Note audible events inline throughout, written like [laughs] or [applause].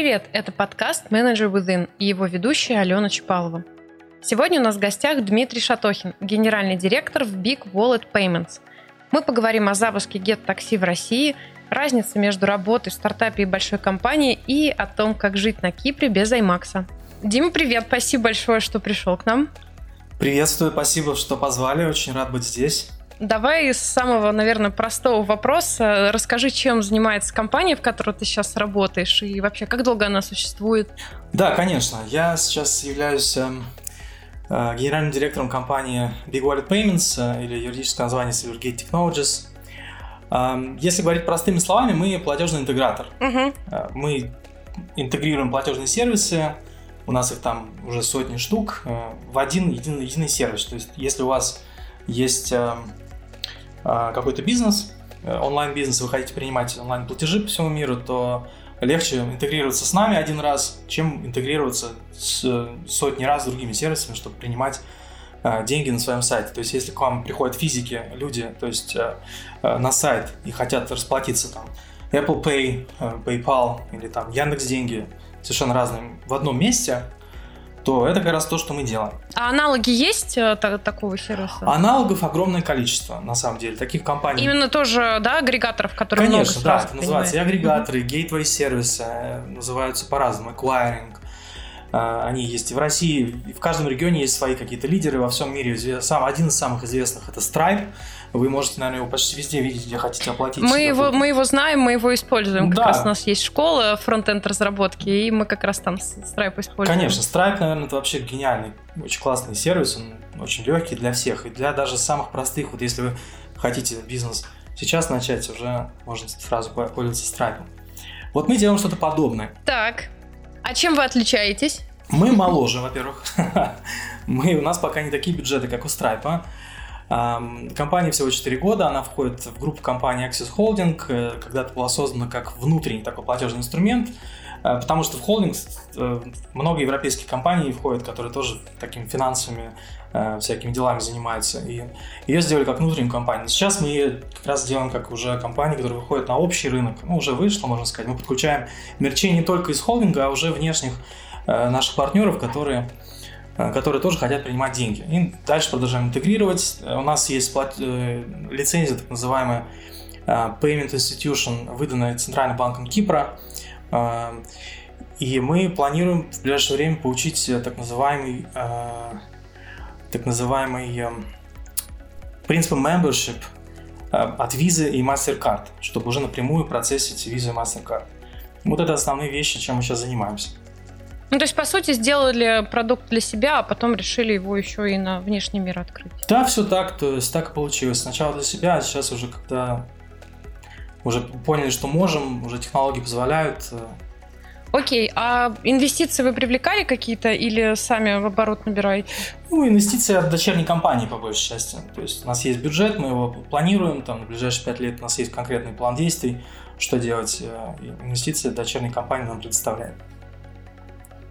Привет, это подкаст Manager Within и его ведущая Алена Чапалова. Сегодня у нас в гостях Дмитрий Шатохин, генеральный директор в Big Wallet Payments. Мы поговорим о запуске Get Taxi в России, разнице между работой в стартапе и большой компании и о том, как жить на Кипре без Аймакса. Дима, привет, спасибо большое, что пришел к нам. Приветствую, спасибо, что позвали, очень рад быть здесь. Давай с самого, наверное, простого вопроса. Расскажи, чем занимается компания, в которой ты сейчас работаешь, и вообще, как долго она существует? Да, конечно. Я сейчас являюсь э, э, генеральным директором компании Big Wallet Payments, э, или юридическое название Silvergate Technologies. Э, если говорить простыми словами, мы платежный интегратор. Угу. Мы интегрируем платежные сервисы, у нас их там уже сотни штук, э, в один единый, единый сервис. То есть, если у вас есть э, а, какой-то бизнес, э, онлайн-бизнес, вы хотите принимать онлайн-платежи по всему миру, то легче интегрироваться с нами один раз, чем интегрироваться с сотни раз с другими сервисами, чтобы принимать э, деньги на своем сайте. То есть, если к вам приходят физики, люди, то есть э, на сайт и хотят расплатиться там Apple Pay, PayPal или там Яндекс Деньги, совершенно разные в одном месте, то это как раз то, что мы делаем. А аналоги есть э, такого сервиса? Аналогов огромное количество, на самом деле, таких компаний. Именно тоже, да, агрегаторов, которые Конечно, много да, это называется и агрегаторы, gateway сервисы, э, называются по-разному, acquiring. Э, они есть и в России, и в каждом регионе есть свои какие-то лидеры во всем мире. Сам, один из самых известных это Stripe. Вы можете, наверное, его почти везде видеть, где хотите оплатить. Мы его, мы его знаем, мы его используем. Да. Как раз у нас есть школа фронтенд разработки, и мы как раз там Stripe используем. Конечно, Stripe, наверное, это вообще гениальный, очень классный сервис, он очень легкий для всех, и для даже самых простых. Вот если вы хотите бизнес сейчас начать, уже можно сразу пользоваться Stripe. Вот мы делаем что-то подобное. Так, а чем вы отличаетесь? Мы моложе, во-первых. [laughs] Мы, у нас пока не такие бюджеты, как у Stripe. Компания всего 4 года, она входит в группу компании Access Holding, э, когда-то была создана как внутренний такой платежный инструмент, э, потому что в холдинг э, много европейских компаний входят, которые тоже такими финансовыми всякими делами занимаются, и ее сделали как внутреннюю компанию. Сейчас мы ее как раз делаем как уже компанию, которая выходит на общий рынок, ну, уже вышло, можно сказать. Мы подключаем мерчей не только из холдинга, а уже внешних наших партнеров, которые которые тоже хотят принимать деньги. И дальше продолжаем интегрировать. У нас есть плат... Э, лицензия, так называемая э, Payment Institution, выданная Центральным банком Кипра. И мы планируем в ближайшее время получить так называемый, так называемый принцип membership от Visa и MasterCard, чтобы уже напрямую процессить Visa и MasterCard. Вот это основные вещи, чем мы сейчас занимаемся. Ну, то есть, по сути, сделали продукт для себя, а потом решили его еще и на внешний мир открыть. Да, все так, то есть так и получилось. Сначала для себя, а сейчас уже когда уже поняли, что можем, уже технологии позволяют. Э. Окей, а инвестиции вы привлекали какие-то или сами в оборот набираете? Ну, инвестиции от дочерней компании, по большей части. То есть у нас есть бюджет, мы его планируем, там, на ближайшие пять лет у нас есть конкретный план действий, что делать. Э, инвестиции от дочерней компании нам предоставляют.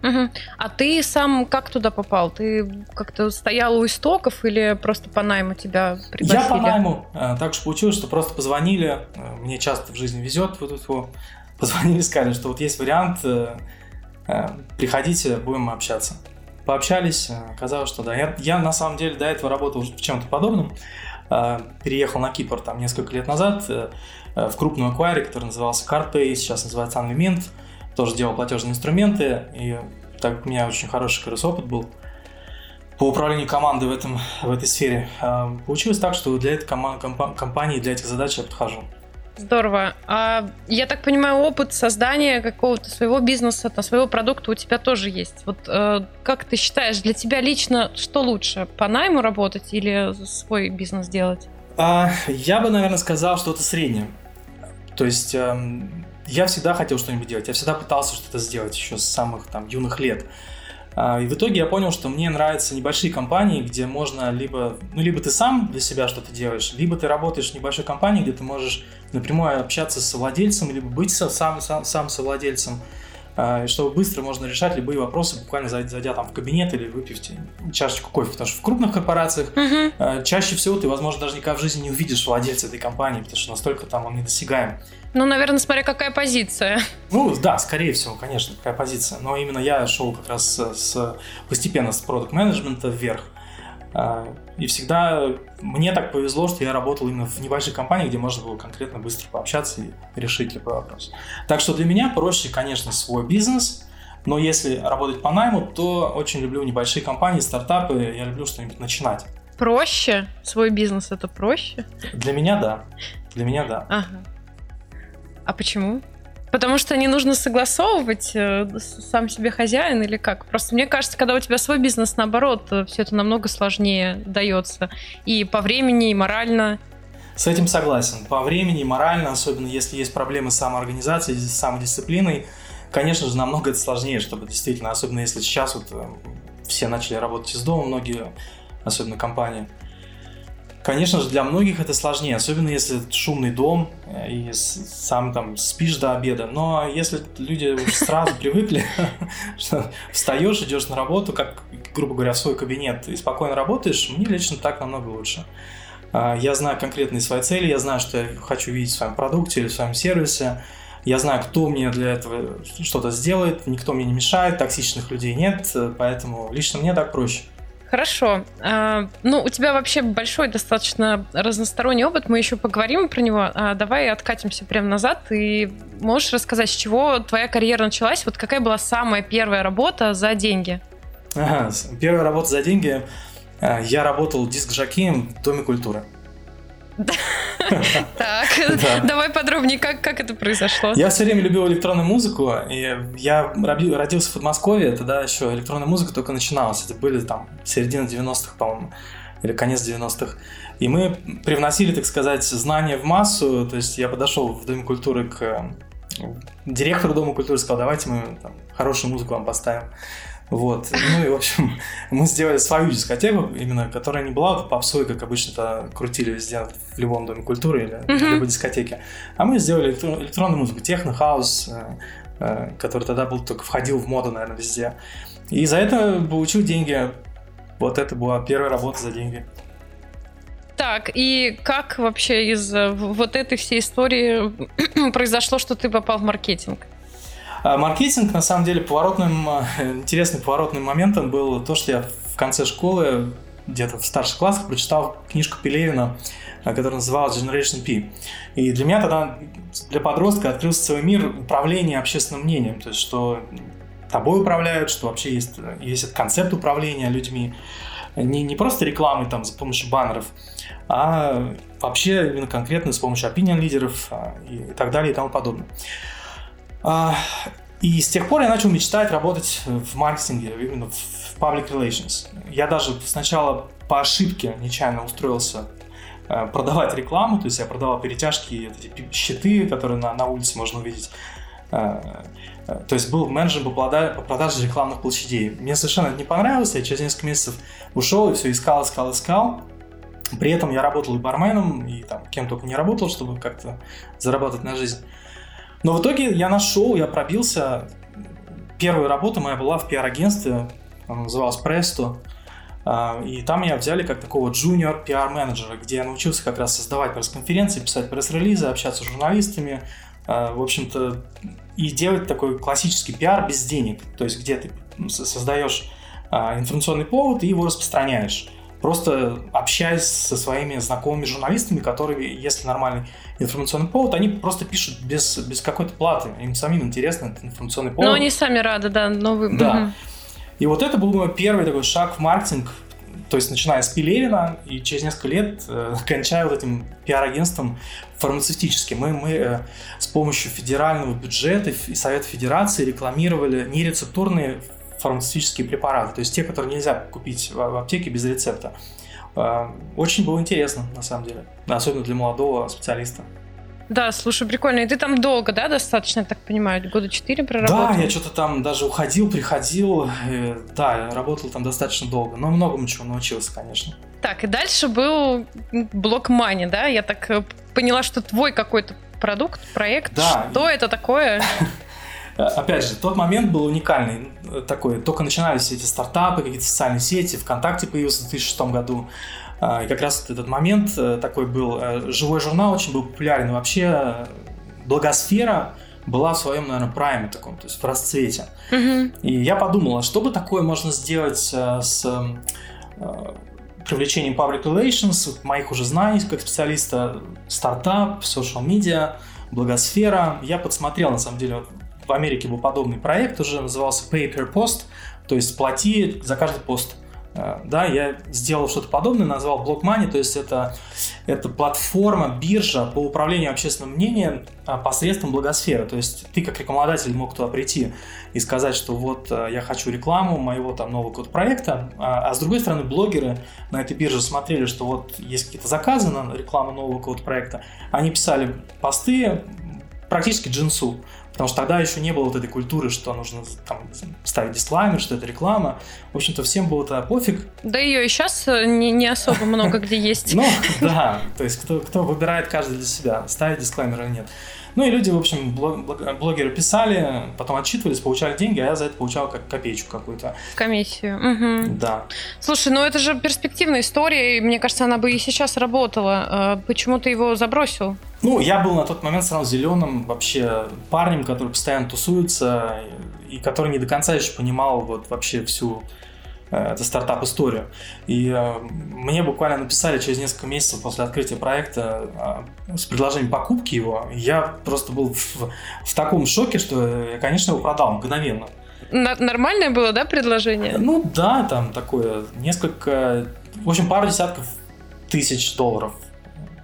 Угу. А ты сам как туда попал? Ты как-то стоял у истоков или просто по найму тебя пригласили? Я по найму. Э, так же получилось, что просто позвонили. Э, мне часто в жизни везет. Вот это позвонили, сказали, что вот есть вариант, э, приходите, будем общаться. Пообщались, оказалось, что да. Я, я на самом деле до этого работал в чем-то подобном. Переехал на Кипр там несколько лет назад в крупную аквари, который назывался CardPay, сейчас называется Unlimited тоже делал платежные инструменты, и так у меня очень хороший как раз опыт был по управлению командой в, этом, в этой сфере, а, получилось так, что для этой компании, для этих задач я подхожу. Здорово. А я так понимаю, опыт создания какого-то своего бизнеса, своего продукта у тебя тоже есть. Вот э, как ты считаешь, для тебя лично что лучше, по найму работать или свой бизнес делать? А, я бы, наверное, сказал, что это среднее. То есть эм, я всегда хотел что-нибудь делать, я всегда пытался что-то сделать еще с самых там юных лет. А, и в итоге я понял, что мне нравятся небольшие компании, где можно либо, ну, либо ты сам для себя что-то делаешь, либо ты работаешь в небольшой компании, где ты можешь напрямую общаться с владельцем, либо быть сам, сам, сам совладельцем. э, чтобы быстро можно решать любые вопросы, буквально зайдя там в кабинет или выпив чашечку кофе. Потому что в крупных корпорациях угу. чаще всего ты, возможно, даже никогда в жизни не увидишь владельца этой компании, потому что настолько там он недосягаем. Ну, наверное, смотря какая позиция. Ну, да, скорее всего, конечно, какая позиция. Но именно я шел как раз с, постепенно с продукт менеджмента вверх. А, и всегда мне так повезло, что я работал именно в небольшой компании, где можно было конкретно быстро пообщаться и решить любой вопрос. Так что для меня проще, конечно, свой бизнес, но если работать по найму, то очень люблю небольшие компании, стартапы, я люблю что-нибудь начинать. Проще? Свой бизнес это проще? Для меня да. Для меня да. Ага. А почему? Потому что не нужно согласовывать э, сам себе хозяин или как? Просто мне кажется, когда у тебя свой бизнес, наоборот, э, все это намного сложнее дается. И по времени, и морально. С этим согласен. По времени, и морально, особенно если есть проблемы с самоорганизацией, с самодисциплиной, конечно же, намного это сложнее, чтобы действительно, особенно если сейчас вот э, все начали работать из дома, многие, особенно компании, Конечно же, для многих это сложнее, особенно если шумный дом э, и сам там спишь до обеда. Но если люди сразу привыкли, [laughs] что встаешь, идешь на работу, как, грубо говоря, в свой кабинет и спокойно работаешь, мне лично так намного лучше. А, я знаю конкретные свои цели, я знаю, что я хочу видеть в своем продукте или в своем сервисе. Я знаю, кто мне для этого что-то сделает, никто мне не мешает, токсичных людей нет, поэтому лично мне так проще. Хорошо. А, ну, у тебя вообще большой достаточно разносторонний опыт, мы еще поговорим про него. А, давай откатимся прямо назад и можешь рассказать, с чего твоя карьера началась? Вот какая была самая первая работа за деньги? Ага, первая работа за деньги. А, я работал диск-жокеем в Доме культуры. [laughs] Так, [laughs] давай подробнее, как, это произошло. Я все время любил электронную музыку, и я родился в Подмосковье, тогда еще электронная музыка только начиналась. Это были там середина 90-х, по-моему, или конец 90-х. И мы привносили, так сказать, знания в массу. То есть я подошел в Дом культуры к э, директору Дома культуры, сказал, давайте мы там, хорошую музыку вам поставим. Вот. Ну и, в общем, [laughs] мы сделали свою дискотеку, именно, которая не была попсой, как обычно это крутили везде, в любом доме культуры или в любой дискотеке. А мы сделали электронную музыку, техно-хаус, э, э, который тогда был только входил в моду, наверное, везде. И за это получил деньги. Вот это была первая работа за деньги. Так, и как вообще из э, вот этой всей истории [clears throat] произошло, что ты попал в маркетинг? А маркетинг, на самом деле, поворотным, э, интересным поворотным моментом был то, что я в конце школы, где-то в старших классах, прочитал книжку Пелевина, э, которая называлась Generation P. И для меня тогда, для подростка, открылся целый мир управления общественным мнением. То есть, что тобой управляют, что вообще есть, есть этот концепт управления людьми. Не, не просто рекламой там, за помощью баннеров, а вообще именно конкретно с помощью opinion лидеров а, и так далее и тому подобное. А, и с тех пор я начал мечтать работать в маркетинге, именно в public relations. Я даже сначала по ошибке нечаянно устроился э, продавать рекламу, то есть я продавал перетяжки, эти щиты, которые на, на улице можно увидеть. Э, э, то есть был менеджером по, продаже, по продаже рекламных площадей. Мне совершенно это не понравилось, я через несколько месяцев ушел и все искал, искал, искал. При этом я работал и барменом, и там кем только не работал, чтобы как-то зарабатывать на жизнь. Но в итоге я нашел, я пробился. Первая работа моя была в пиар-агентстве, называлась Presto. А, и там меня взяли как такого junior пиар-менеджера, где я научился как раз создавать пресс-конференции, писать пресс-релизы, общаться с журналистами, а, в общем-то, и делать такой классический пиар без денег. То есть, где ты создаешь а, информационный повод и его распространяешь просто общаясь со своими знакомыми журналистами, которые, если нормальный информационный повод, они просто пишут без, без какой-то платы. Им самим интересно этот информационный повод. Но они сами рады, да, новый. Да. Угу. И вот это был мой первый такой шаг в маркетинг, то есть начиная с Пелевина и через несколько лет э, [laughs] кончая вот этим пиар-агентством фармацевтическим. Мы, мы э, с помощью федерального бюджета и Совета Федерации рекламировали нерецептурные фармацевтические препараты, то есть те, которые нельзя купить в аптеке без рецепта. А, очень было интересно, на самом деле, особенно для молодого специалиста. Да, слушай, прикольно. И ты там долго, да, достаточно, так понимаю, года четыре проработал? Да, я что-то там даже уходил, приходил. Э, да, я работал там достаточно долго, но многому чего научился, конечно. Так, и дальше был блок Мани, да? Я так э, поняла, что твой какой-то продукт, проект. Да. Что это такое? [laughs] опять же, тот момент был уникальный. Такой, только начинались все эти стартапы, какие-то социальные сети, ВКонтакте появился в 2006 году. И как раз этот момент э, такой был. Э, живой журнал очень был популярен. Вообще благосфера была в своем, наверное, прайме таком, то есть в расцвете. Mm-hmm. И я подумал, а что бы такое можно сделать э, с привлечением public relations, моих уже знаний как специалиста, стартап, social media, благосфера. Я подсмотрел, на самом деле, в Америке был подобный проект, уже назывался Pay per Post, то есть плати за каждый пост. Э, да, я сделал что-то подобное, назвал Block Money, то есть это, это платформа, биржа по управлению общественным мнением а, посредством благосферы. То есть ты как рекламодатель мог туда прийти и сказать, что вот э, я хочу рекламу моего там нового код проекта, а, а с другой стороны блогеры на этой бирже смотрели, что вот есть какие-то заказы на рекламу нового код проекта, они писали посты практически джинсу. Потому что тогда еще не было вот этой культуры, что нужно там, ставить дисклаймер, что это реклама. В общем-то, всем было тогда пофиг. Да ее и сейчас э, не, не особо много где есть. [laughs] Ну, да. То есть, кто, кто выбирает каждый для себя, ставить дисклаймер или нет. Ну и люди, в общем, блогеры писали, потом отчитывались, получали деньги, а я за это получал как копеечку какую-то. Комиссию. Угу. Да. Слушай, ну это же перспективная история, и мне кажется, она бы и сейчас работала. А почему ты его забросил? Ну, я был на тот момент сразу зеленым вообще парнем, который постоянно тусуется и который не до конца еще понимал вот вообще всю э, эту стартап-историю. И э, мне буквально написали через несколько месяцев после открытия проекта э, с предложением покупки его. Я просто был в, в таком шоке, что я, конечно, его продал мгновенно. Нормальное было, да, предложение? Ну да, там такое, несколько, в общем, пару десятков тысяч долларов.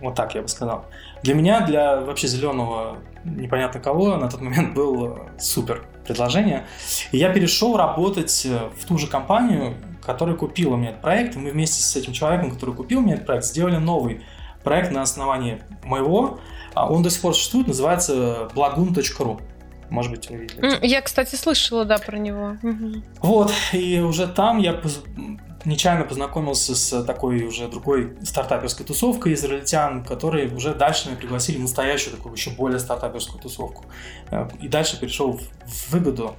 Вот так я бы сказал. Для меня, для вообще зеленого непонятно кого, на тот момент был супер предложение. И я перешел работать э, в ту же компанию, которая купила мне этот проект. И мы вместе с этим человеком, который купил мне этот проект, сделали новый проект на основании моего. А он до сих пор существует, называется blagun.ru. Может быть, вы видели. Я, кстати, слышала, да, про него. Вот, и уже там я нечаянно познакомился с такой уже другой стартаперской тусовкой израильтян, которые уже дальше меня пригласили в настоящую такую еще более стартаперскую тусовку. Э, и дальше перешел в выгоду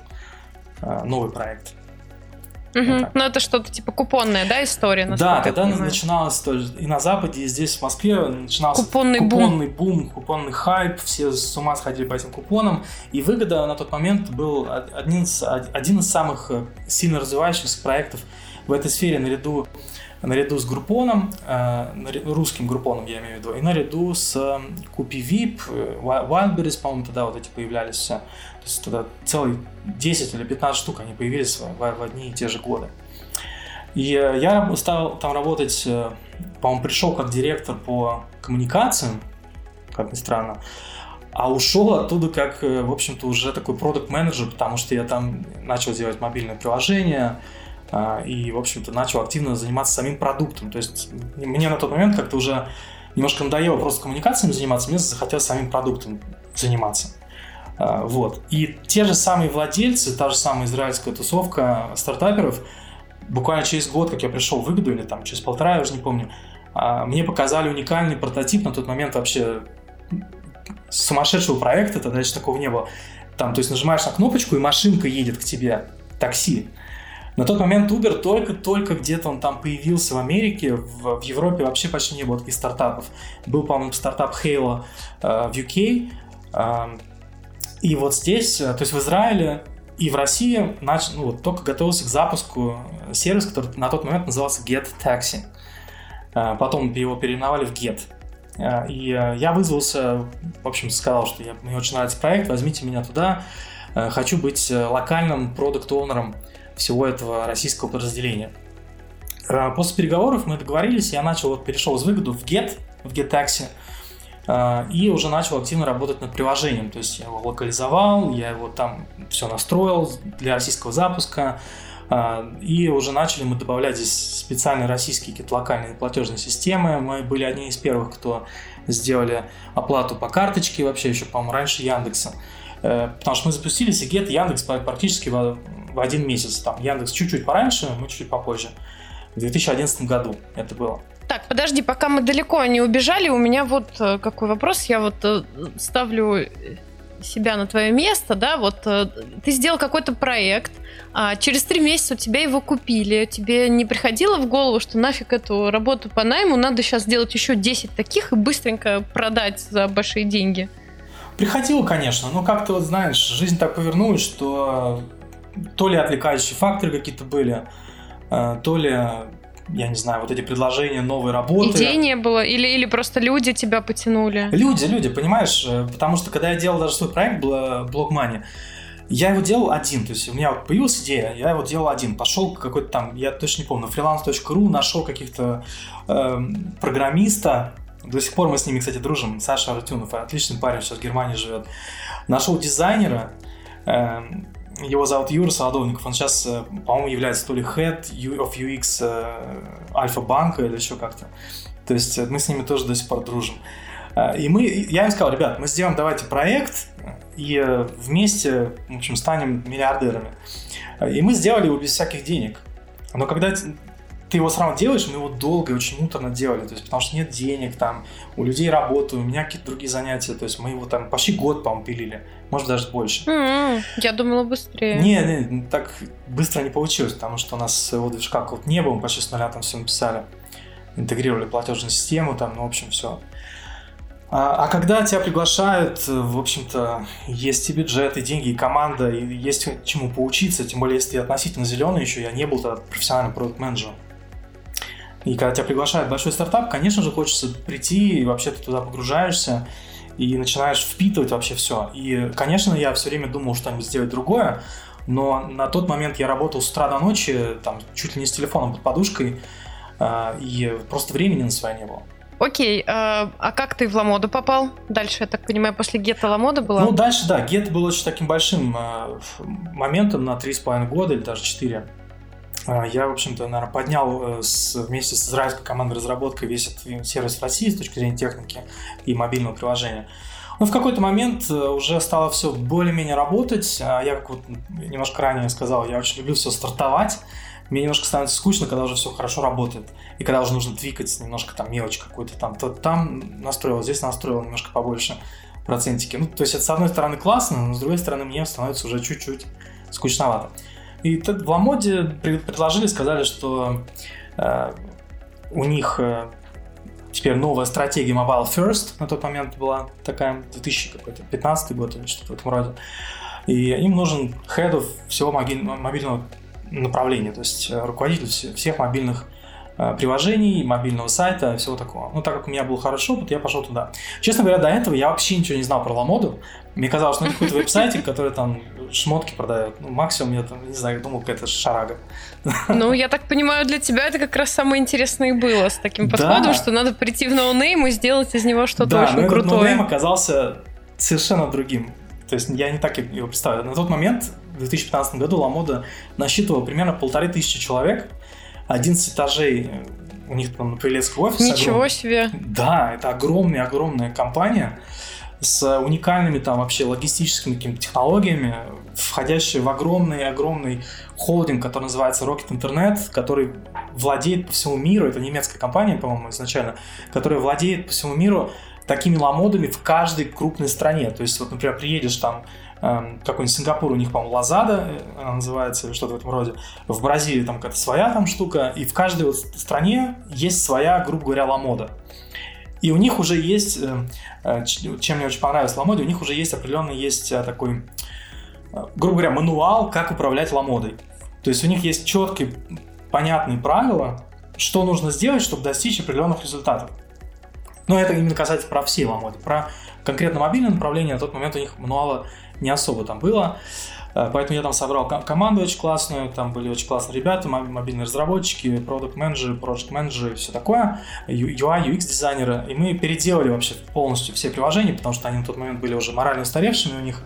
э, новый проект. Угу. Вот ну, это что-то типа купонная, да, история? Да, тогда начиналось тоже и на Западе, и здесь, в Москве, начинался купонный, купонный бум. бум, купонный хайп, все с ума сходили по этим купонам, и выгода на тот момент был один из, один из самых э, сильно развивающихся проектов в этой сфере наряду, наряду с Группоном, э, русским Группоном я имею в виду, и наряду с э, Купи Вип, э, Wildberries, по-моему, тогда вот эти появлялись все. То есть тогда целый 10 или 15 штук они появились в, в одни и те же годы. И я стал там работать, по-моему, пришел как директор по коммуникациям, как ни странно, а ушел оттуда как, в общем-то, уже такой продукт менеджер потому что я там начал делать мобильное приложение, и, в общем-то, начал активно заниматься самим продуктом. То есть мне на тот момент как-то уже немножко надоело просто коммуникациями заниматься, мне захотелось самим продуктом заниматься. А, вот. И те же самые владельцы, та же самая израильская тусовка стартаперов, буквально через год, как я пришел в выгоду, или там через полтора, я уже не помню, а, мне показали уникальный прототип на тот момент вообще сумасшедшего проекта, тогда еще такого не было. Там, то есть нажимаешь на кнопочку, и машинка едет к тебе, такси. На тот момент Uber только-только где-то он там появился в Америке, в, в Европе вообще почти не было таких стартапов. Был, по-моему, стартап Halo э, в UK, э, и вот здесь, э, то есть в Израиле и в России нач, ну, вот, только готовился к запуску сервис, который на тот момент назывался Get Taxi. Э, потом его переименовали в Get. Э, и я вызвался, в общем, сказал, что я, мне очень нравится проект, возьмите меня туда. Хочу быть локальным продукт-оунером всего этого российского подразделения. Э, после переговоров мы договорились, я начал, вот, перешел из выгоду в Get, в GetTaxi, э, и уже начал активно работать над приложением. То есть я его локализовал, я его там все настроил для российского запуска, э, и уже начали мы добавлять здесь специальные российские какие-то локальные платежные системы. Мы были одни из первых, кто сделали оплату по карточке, вообще еще, по-моему, раньше Яндекса. Потому что мы запустили Сигет Яндекс практически в один месяц. Там Яндекс чуть-чуть пораньше, мы чуть-чуть попозже. В 2011 году это было. Так, подожди, пока мы далеко не убежали, у меня вот э, какой вопрос. Я вот э, ставлю себя на твое место, да, вот э, ты сделал какой-то проект, а через три месяца у тебя его купили, тебе не приходило в голову, что нафиг эту работу по найму, надо сейчас сделать еще 10 таких и быстренько продать за большие деньги? Приходило, конечно, но как-то вот знаешь, жизнь так повернулась, что то ли отвлекающие факторы какие-то были, э, то ли я не знаю, вот эти предложения новой работы. Идей не было? Или, или просто люди тебя потянули? Люди, люди, понимаешь? Э, потому что когда я делал даже свой проект Block Money, я его делал один, то есть у меня вот появилась идея, я его делал один. Пошел какой-то там, я точно не помню, freelance.ru, нашел каких-то э, программиста, до сих пор мы с ними, кстати, дружим, Саша Артюнов, отличный парень, сейчас в Германии живет. Нашел дизайнера, э, его зовут Юра Солодовников, он сейчас, э, по-моему, является то ли Head of UX э, Альфа-банка или еще как-то. То есть э, мы с ними тоже до сих пор дружим. И мы, я им сказал, ребят, мы сделаем давайте проект и вместе, в общем, станем миллиардерами. И мы сделали его без всяких денег. Но когда ты его сразу делаешь, мы его долго и очень муторно делали, то есть потому что нет денег, там, у людей работа, у меня какие-то другие занятия, то есть мы его там почти год, по-моему, пилили, может даже больше. Mm-hmm. Я думала быстрее. Не, не, так быстро не получилось, потому что у нас своего движка какого-то не было, мы почти с нуля там все написали, интегрировали платежную систему, там, ну, в общем, все. А, а когда тебя приглашают, в общем-то, есть и бюджет, и деньги, и команда, и есть чему поучиться, тем более, если ты относительно зеленый еще, я не был тогда профессиональным продукт-менеджером. И когда тебя приглашают в большой стартап, конечно же, хочется прийти, и вообще ты туда погружаешься, и начинаешь впитывать вообще все. И, конечно, я все время думал что-нибудь сделать другое, но на тот момент я работал с утра до ночи, там, чуть ли не с телефоном под подушкой, э, и просто времени на свое не было. Окей, э, а как ты в Ламоду попал? Дальше, я так понимаю, после Гетта Ламода была? Ну, дальше, да, Гет был очень таким большим э, моментом на 3,5 года или даже 4. А, я, в общем-то, наверное, поднял э, с, вместе с израильской командой разработки весь этот сервис в России с точки зрения техники и мобильного приложения. Но в какой-то момент э, уже стало все более-менее работать. А я, как вот немножко ранее сказал, я очень люблю все стартовать. Мне немножко становится скучно, когда уже все хорошо работает. И когда уже нужно двигать немножко там мелочь какую-то там. То там настроил, здесь настроил немножко побольше процентики. Ну, то есть это с одной стороны классно, но с другой стороны мне становится уже чуть-чуть скучновато. И в Ламоде предложили, сказали, что э, у них э, теперь новая стратегия Mobile First на тот момент была такая, 2015 год или что-то в этом роде. И им нужен head всего мобильного направления, то есть э, руководитель всех мобильных приложений, мобильного сайта, всего такого. Ну, так как у меня был хороший опыт, я пошел туда. Честно говоря, до этого я вообще ничего не знал про Ламоду. Мне казалось, ну, это какой-то веб-сайтик, который там шмотки продает. Ну, максимум я там, не знаю, думал, какая-то шарага. Ну, я так понимаю, для тебя это как раз самое интересное было с таким подходом, да. что надо прийти в no name и сделать из него что-то да, очень но крутое. Да, no name оказался совершенно другим. То есть я не так его представляю. На тот момент, в 2015 году, Lamoda насчитывала примерно полторы тысячи человек, 11 этажей у них там на Прилецкий офис. Ничего огромный. себе! Да, это огромная-огромная компания с уникальными там вообще логистическими какими технологиями, входящие в огромный-огромный холдинг, который называется Rocket Internet, который владеет по всему миру, это немецкая компания, по-моему, изначально, которая владеет по всему миру такими ламодами в каждой крупной стране. То есть, вот, например, приедешь там какой-нибудь Сингапур, у них, по-моему, Лазада она называется, или что-то в этом роде. В Бразилии там какая-то своя там штука, и в каждой вот стране есть своя, грубо говоря, ламода. И у них уже есть, э, э, чем мне очень понравилось Ламоде, у них уже есть определенный есть э, такой, грубо говоря, мануал, как управлять Ламодой. То есть у них есть четкие, понятные правила, что нужно сделать, чтобы достичь определенных результатов. Но это именно касается про все Ламоды. Про конкретно мобильное направление на тот момент у них мануала не особо там было. Э, поэтому я там собрал команду очень классную, там были очень классные ребята, мобильные разработчики, продукт менеджеры проект менеджеры все такое, UI, UX дизайнеры. И мы переделали вообще полностью все приложения, потому что они на тот момент были уже морально устаревшими у них.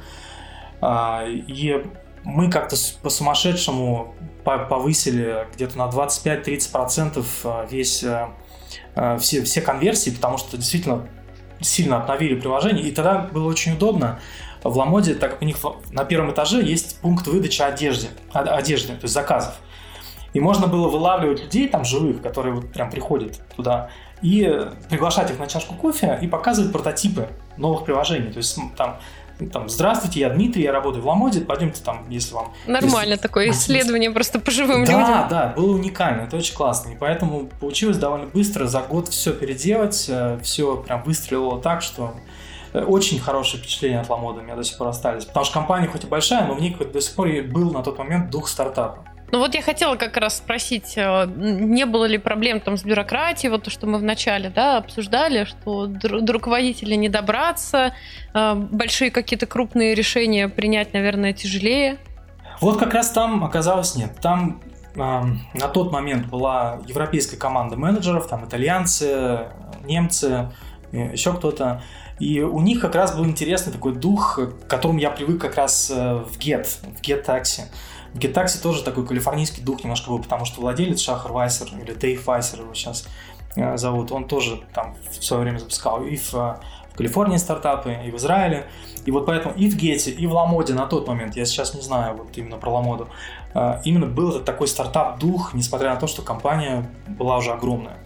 А, и мы как-то по-сумасшедшему повысили где-то на 25-30% э, весь э, все, все конверсии, потому что действительно сильно обновили приложение, и тогда было очень удобно в Ламоде, так как у них на первом этаже есть пункт выдачи одежды, одежды, то есть заказов. И можно было вылавливать людей там живых, которые вот прям приходят туда, и приглашать их на чашку кофе и показывать прототипы новых приложений. То есть там там, здравствуйте, я Дмитрий, я работаю в Ламоде, пойдемте там, если вам... Нормально если... такое исследование просто по живым да, людям. Да, да, было уникально, это очень классно. И поэтому получилось довольно быстро за год все переделать, э, все прям выстрелило так, что очень хорошее впечатление от Ламода у меня до сих пор остались. Потому что компания хоть и большая, но в ней до сих пор был на тот момент дух стартапа. Ну вот я хотела как раз спросить, э, не было ли проблем там с бюрократией, вот то, что мы вначале да, обсуждали, что до, руководителя не добраться, э, большие какие-то крупные решения принять, наверное, тяжелее. Вот как раз там оказалось нет. Там э, на тот момент была европейская команда менеджеров, там итальянцы, немцы, еще кто-то. И у них как раз был интересный такой дух, к которому я привык как раз в Get, в Get Taxi. В GetTaxi тоже такой калифорнийский дух немножко был, потому что владелец Шахар Вайсер, или Дейв Вайсер его сейчас э, зовут, он тоже там в свое время запускал и в, в Калифорнии стартапы, и в Израиле. И вот поэтому и в Гете, и в Ламоде на тот момент, я сейчас не знаю вот именно про Ламоду, э, именно был этот такой стартап-дух, несмотря на то, что компания была уже огромная.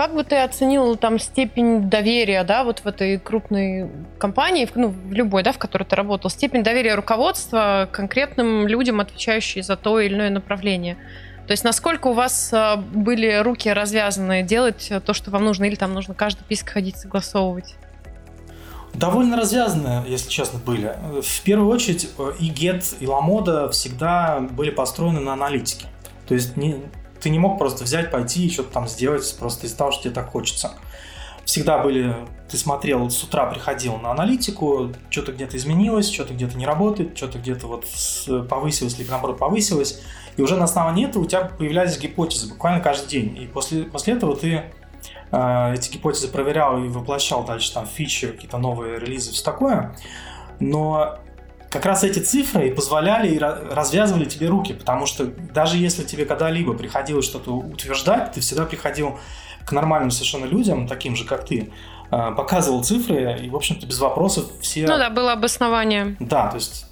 Как бы ты оценил там степень доверия, да, вот в этой крупной компании, ну, в любой, да, в которой ты работал, степень доверия руководства конкретным людям, отвечающим за то или иное направление? То есть насколько у вас а, были руки развязаны делать то, что вам нужно, или там нужно каждый писк ходить согласовывать? Довольно развязаны, если честно, были. В первую очередь и Get, и Ламода всегда были построены на аналитике. То есть не, ты не мог просто взять, пойти и что-то там сделать просто из-за того, что тебе так хочется. Всегда были, ты смотрел, с утра приходил на аналитику, что-то где-то изменилось, что-то где-то не работает, что-то где-то вот повысилось, либо наоборот повысилось. И уже на основании этого у тебя появлялись гипотезы буквально каждый день. И после, после этого ты э, эти гипотезы проверял и воплощал дальше там фичи, какие-то новые релизы, все такое. Но как раз эти цифры и позволяли и развязывали тебе руки, потому что даже если тебе когда-либо приходилось что-то утверждать, ты всегда приходил к нормальным совершенно людям, таким же, как ты, а, показывал цифры, и, в общем-то, без вопросов все... Ну да, было обоснование. Да, то есть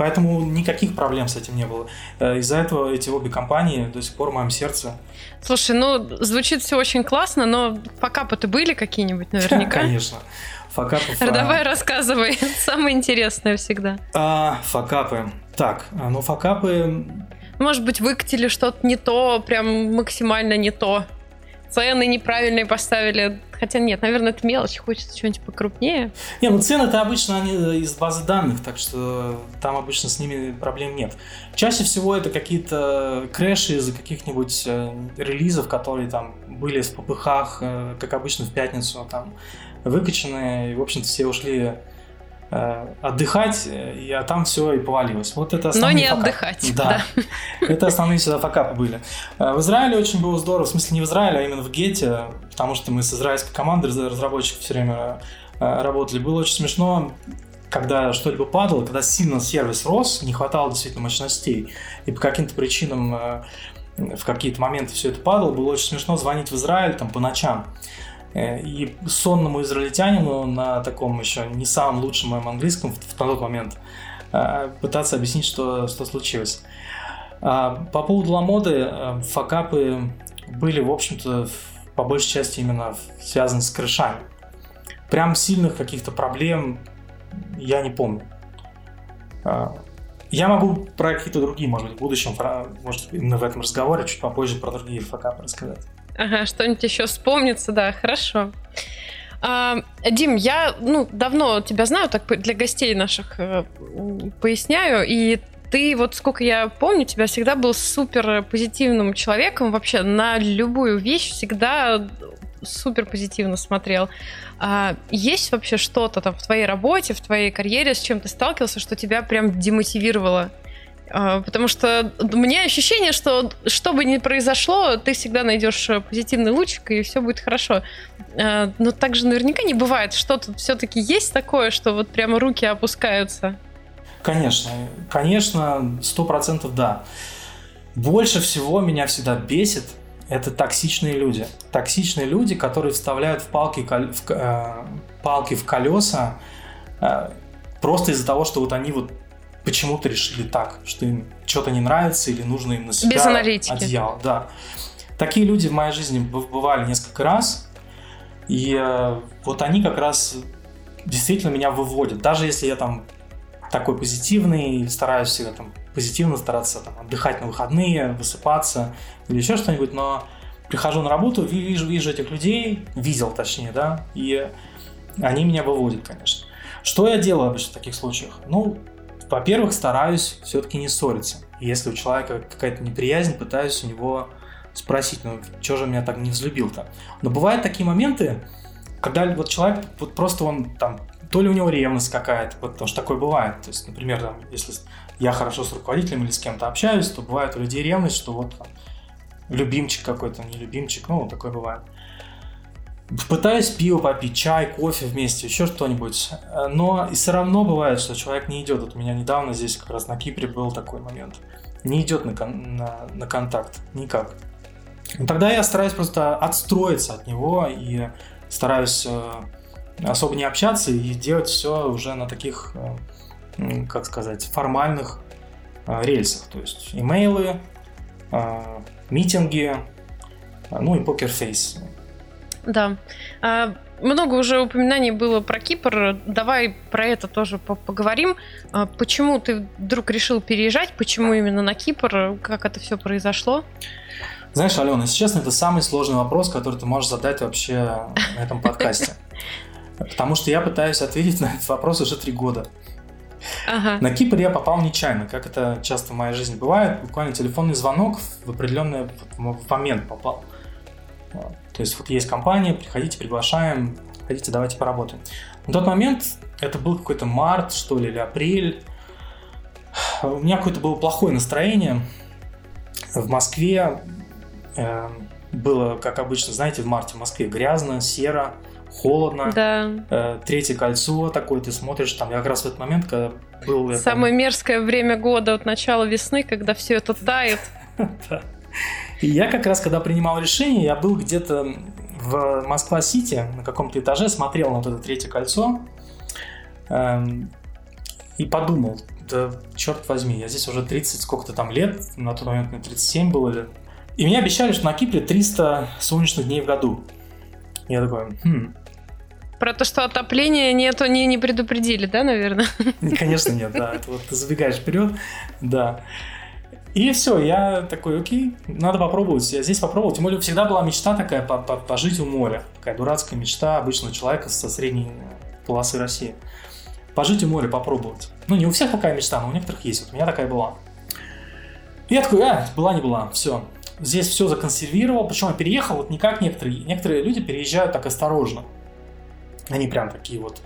Поэтому никаких проблем с этим не было. Э, из-за этого эти обе компании до сих пор в моем сердце. Слушай, ну звучит все очень классно, но факапы-то были какие-нибудь наверняка? [laughs] Конечно. Факапов... Давай рассказывай, [laughs] самое интересное всегда. А, факапы. Так, а, ну факапы... Может быть, выкатили что-то не то, прям максимально не то. Цены неправильные поставили. Хотя нет, наверное, это мелочь, хочется чего-нибудь покрупнее. Не, ну цены-то обычно они из базы данных, так что там обычно с ними проблем нет. Чаще всего это какие-то крэши из-за каких-нибудь э, релизов, которые там были в попыхах, э, как обычно в пятницу, там выкачанные, и, в общем-то, все ушли э, отдыхать, и, а там все и повалилось. Вот это основные Но не факапы. отдыхать. Да. да. [laughs] Это основные сюда факапы были. Э, в Израиле очень было здорово, в смысле не в Израиле, а именно в Гете, потому что мы с израильской командой разработчиков все время э, работали. Было очень смешно, когда что-либо падало, когда сильно сервис рос, не хватало действительно мощностей, и по каким-то причинам в какие-то моменты все это падало, было очень смешно звонить в Израиль там по ночам. Э, и сонному израильтянину на таком еще не самом лучшем моем английском в, тот момент э, пытаться объяснить, что, что случилось. А, по поводу ламоды, э, факапы были, в общем-то, по большей части именно связаны с крышами. Прям сильных каких-то проблем я не помню. А, я могу про какие-то другие, может быть, в будущем, может, именно в этом разговоре, чуть попозже про другие факапы рассказать. Ага, что-нибудь еще вспомнится, да, хорошо. А, Дим, я ну, давно тебя знаю, так для гостей наших э, поясняю, и ты вот сколько я помню, тебя всегда был супер позитивным человеком, вообще на любую вещь всегда супер позитивно смотрел. А есть вообще что-то там в твоей работе, в твоей карьере, с чем ты сталкивался, что тебя прям демотивировало? А, потому что у меня ощущение, что что бы ни произошло, ты всегда найдешь э, позитивный лучик, и все будет хорошо. А, но так же наверняка не бывает. Что-то все-таки есть такое, что вот прямо руки опускаются. Конечно, конечно, сто процентов да. Больше всего меня всегда бесит это токсичные люди. Токсичные люди, которые вставляют в палки, в, э, палки в колеса э, просто из-за того, что вот они вот почему-то решили так, что им что-то не нравится или нужно им на себя Без аналитики. одеяло. Да. Такие люди в моей жизни бывали несколько раз, и э, вот они как раз действительно меня выводит. Даже если я там такой позитивный, стараюсь всегда там позитивно стараться там, отдыхать на выходные, высыпаться или еще что-нибудь, но прихожу на работу, вижу, вижу этих людей, видел точнее, да, и они меня выводят, конечно. Что я делаю обычно в таких случаях? Ну, во-первых, стараюсь все-таки не ссориться. Если у человека какая-то неприязнь, пытаюсь у него спросить, ну, что же меня так не взлюбил-то? Но бывают такие моменты, когда вот человек, вот просто он там, то ли у него ревность какая-то, вот, потому что такое бывает. То есть, например, там, если я хорошо с руководителем или с кем-то общаюсь, то бывает у людей ревность, что вот там, любимчик какой-то, не любимчик, ну, такое бывает. Пытаюсь пиво попить, чай, кофе вместе, еще что-нибудь. Но и все равно бывает, что человек не идет. Вот у меня недавно здесь как раз на Кипре был такой момент. Не идет на, кон- на, на контакт никак. Ну, тогда я стараюсь просто отстроиться от него и стараюсь э, особо не общаться и делать все уже на таких, э, как сказать, формальных э, рельсах. То есть имейлы, митинги, ну и покерфейс. Да. А, много уже упоминаний было про Кипр. Давай про это тоже поговорим. А, почему ты вдруг решил переезжать? Почему именно на Кипр? Как это все произошло? Знаешь, Алена, если честно, это самый сложный вопрос, который ты можешь задать вообще на этом подкасте. Потому что я пытаюсь ответить на этот вопрос уже три года. Ага. На Кипр я попал нечаянно, как это часто в моей жизни бывает. Буквально телефонный звонок в определенный момент попал. То есть вот есть компания, приходите, приглашаем, хотите, давайте поработаем. На тот момент это был какой-то март, что ли, или апрель. У меня какое-то было плохое настроение. В Москве э, было, как обычно, знаете, в марте в Москве грязно, серо, холодно. Да. Э, третье кольцо такое, ты смотришь, там я как раз в этот момент, когда был... Самое мерзкое время года от начала весны, когда все это тает. [laughs] И я как раз, когда принимал решение, я был где-то в Москва-Сити на каком-то этаже, смотрел на вот это третье кольцо эм, и подумал, да черт возьми, я здесь уже 30 сколько-то там лет, на тот момент мне 37 было лет. И мне обещали, что на Кипре 300 солнечных дней в году. Я такой, хм, про то, что отопления нету, не, не предупредили, да, наверное? Конечно, нет, да. [laughs] Вот ты забегаешь вперед, да. И все, я такой, окей, надо попробовать. Я здесь попробовал. Тем более всегда была мечта такая пожить у моря. Такая дурацкая мечта обычного человека со средней полосы России. Пожить у моря, попробовать. Ну, не у всех такая мечта, но у некоторых есть. Вот у меня такая была. И я такой, а, была не была, все. Здесь все законсервировал, причем я переехал вот не как некоторые. Некоторые люди переезжают так осторожно. Они прям такие вот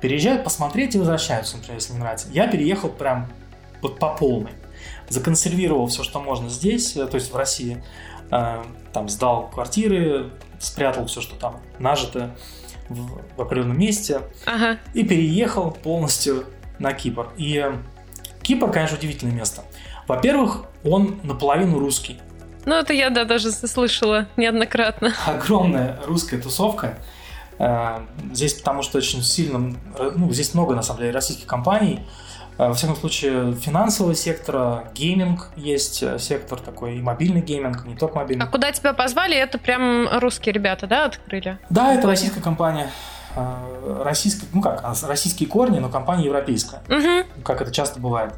переезжают посмотреть и возвращаются, например, если не нравится. Я переехал прям вот по полной законсервировал все, что можно здесь, э, то есть в России, э, там сдал квартиры, спрятал все, что там нажито в, в определенном месте ага. и переехал полностью на Кипр. И Кипр, конечно, удивительное место. Во-первых, он наполовину русский. Ну, это я, да, даже слышала неоднократно. [laughs] Огромная русская тусовка. Э, здесь потому что очень сильно, ну, здесь много, на самом деле, российских компаний, во всяком случае, финансового сектора, гейминг есть э, сектор такой, и мобильный гейминг, не только мобильный. А куда тебя позвали, это прям русские ребята, да, открыли? Да, это российская компания. Э, российская, ну как, российские корни, но компания европейская, угу. как это часто бывает.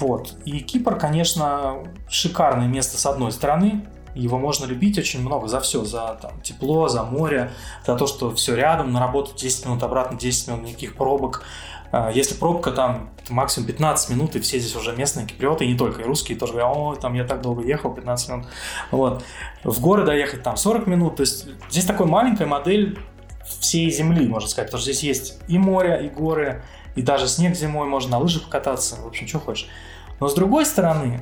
Вот. И Кипр, конечно, шикарное место с одной стороны, его можно любить очень много за все, за там, тепло, за море, за то, что все рядом, на работу 10 минут, обратно 10 минут, никаких пробок. А, если пробка там максимум 15 минут, и все здесь уже местные киприоты, и не только, и русские тоже говорят, о, там я так долго ехал, 15 минут. Вот. В горы доехать там 40 минут, то есть здесь такая маленькая модель всей земли, можно сказать, потому что здесь есть и море, и горы, и даже снег зимой, можно на лыжах покататься, в общем, что хочешь. Но с другой стороны,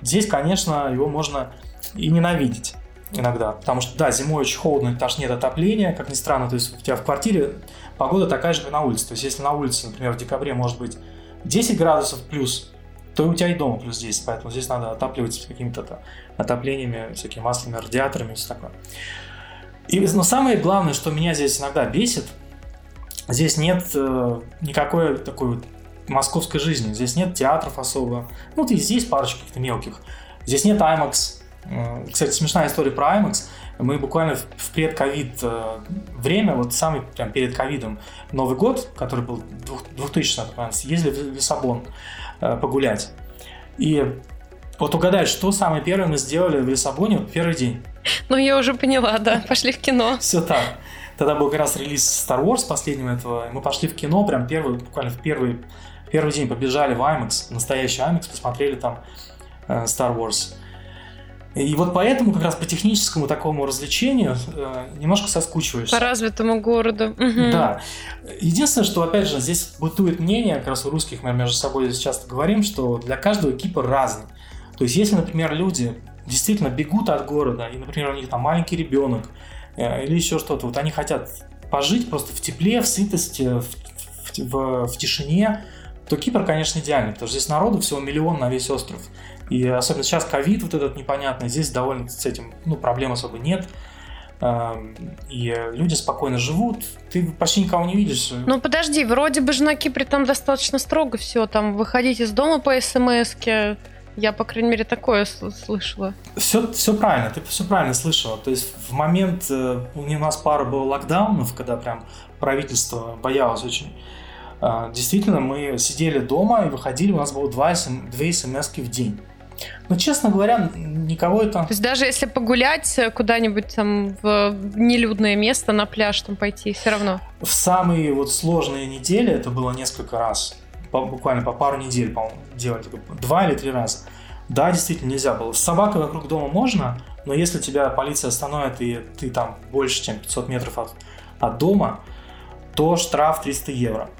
здесь, конечно, его можно и ненавидеть иногда, потому что, да, зимой очень холодно, потому нет отопления, как ни странно, то есть у тебя в квартире погода такая же, как на улице. То есть, если на улице, например, в декабре может быть 10 градусов плюс, то у тебя и дома плюс 10, поэтому здесь надо отапливать какими-то отоплениями, всякими маслями, радиаторами и все такое. И, но самое главное, что меня здесь иногда бесит, здесь нет э, никакой такой вот московской жизни, здесь нет театров особо, ну, здесь парочка каких-то мелких, здесь нет IMAX, кстати, смешная история про IMAX. Мы буквально в предковид э, время, вот самый прям перед ковидом, Новый год, который был 2000 съездили в Лиссабон э, погулять. И вот угадай, что самое первое мы сделали в Лиссабоне в первый день? Ну, я уже поняла, да, [laughs] пошли в кино. [laughs] Все так. Тогда был как раз релиз Star Wars последнего этого. Мы пошли в кино, прям первый, буквально в первый, первый день побежали в IMAX, настоящий IMAX, посмотрели там э, Star Wars. И вот поэтому как раз по техническому такому развлечению э, немножко соскучиваешься. По развитому городу. Угу. Да. Единственное, что, опять же, здесь бытует мнение, как раз у русских мы между собой здесь часто говорим, что для каждого Кипр разный. То есть, если, например, люди действительно бегут от города, и, например, у них там маленький ребенок э, или еще что-то, вот они хотят пожить просто в тепле, в сытости, в, в, в, в тишине, то Кипр, конечно, идеальный, потому что здесь народу всего миллион на весь остров. И особенно сейчас ковид вот этот непонятный, здесь довольно с этим ну, проблем особо нет. Эм, и люди спокойно живут, ты почти никого не видишь. Ну подожди, вроде бы же на Кипре там достаточно строго все, там выходить из дома по смс я, по крайней мере, такое слышала. Все, все правильно, ты все правильно слышала. То есть в момент, э, у нас пара было локдаунов, когда прям правительство боялось очень. Э, действительно, мы сидели дома и выходили, у нас было два, две смс в день. Но, честно говоря, никого это... То есть даже если погулять куда-нибудь там в нелюдное место, на пляж там пойти, все равно? В самые вот сложные недели, это было несколько раз, по, буквально по пару недель, по-моему, делали, два или три раза. Да, действительно нельзя было. С собакой вокруг дома можно, но если тебя полиция остановит и ты там больше, чем 500 метров от, от дома, то штраф 300 евро.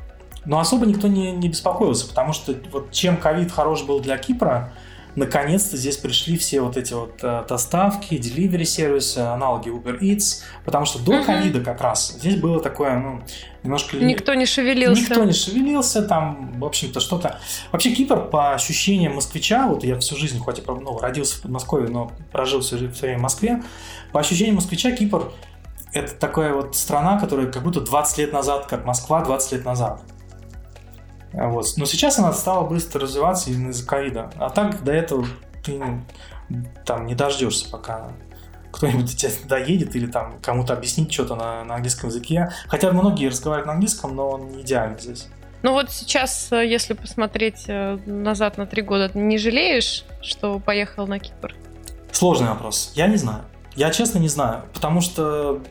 Но особо никто не, не беспокоился, потому что вот чем ковид хорош был для Кипра, наконец-то здесь пришли все вот эти вот э, доставки, delivery сервисы, аналоги Uber Eats, потому что до ковида как раз здесь было такое, ну, немножко... Никто не шевелился. Никто не шевелился, там, в общем-то, что-то... Вообще Кипр, по ощущениям москвича, вот я всю жизнь, хоть и ну, родился в Подмосковье, но прожил все время в Москве, по ощущениям москвича Кипр это такая вот страна, которая как будто 20 лет назад, как Москва 20 лет назад. Вот. Но сейчас она стала быстро развиваться из-за ковида. А так до этого ты там не дождешься, пока кто-нибудь тебя доедет или там кому-то объяснить что-то на, на английском языке. Хотя многие разговаривают на английском, но он не идеальный здесь. Ну вот сейчас, э, если посмотреть э, назад на три года, не жалеешь, что поехал на Кипр? Сложный вопрос. Я не знаю. Я честно не знаю, потому что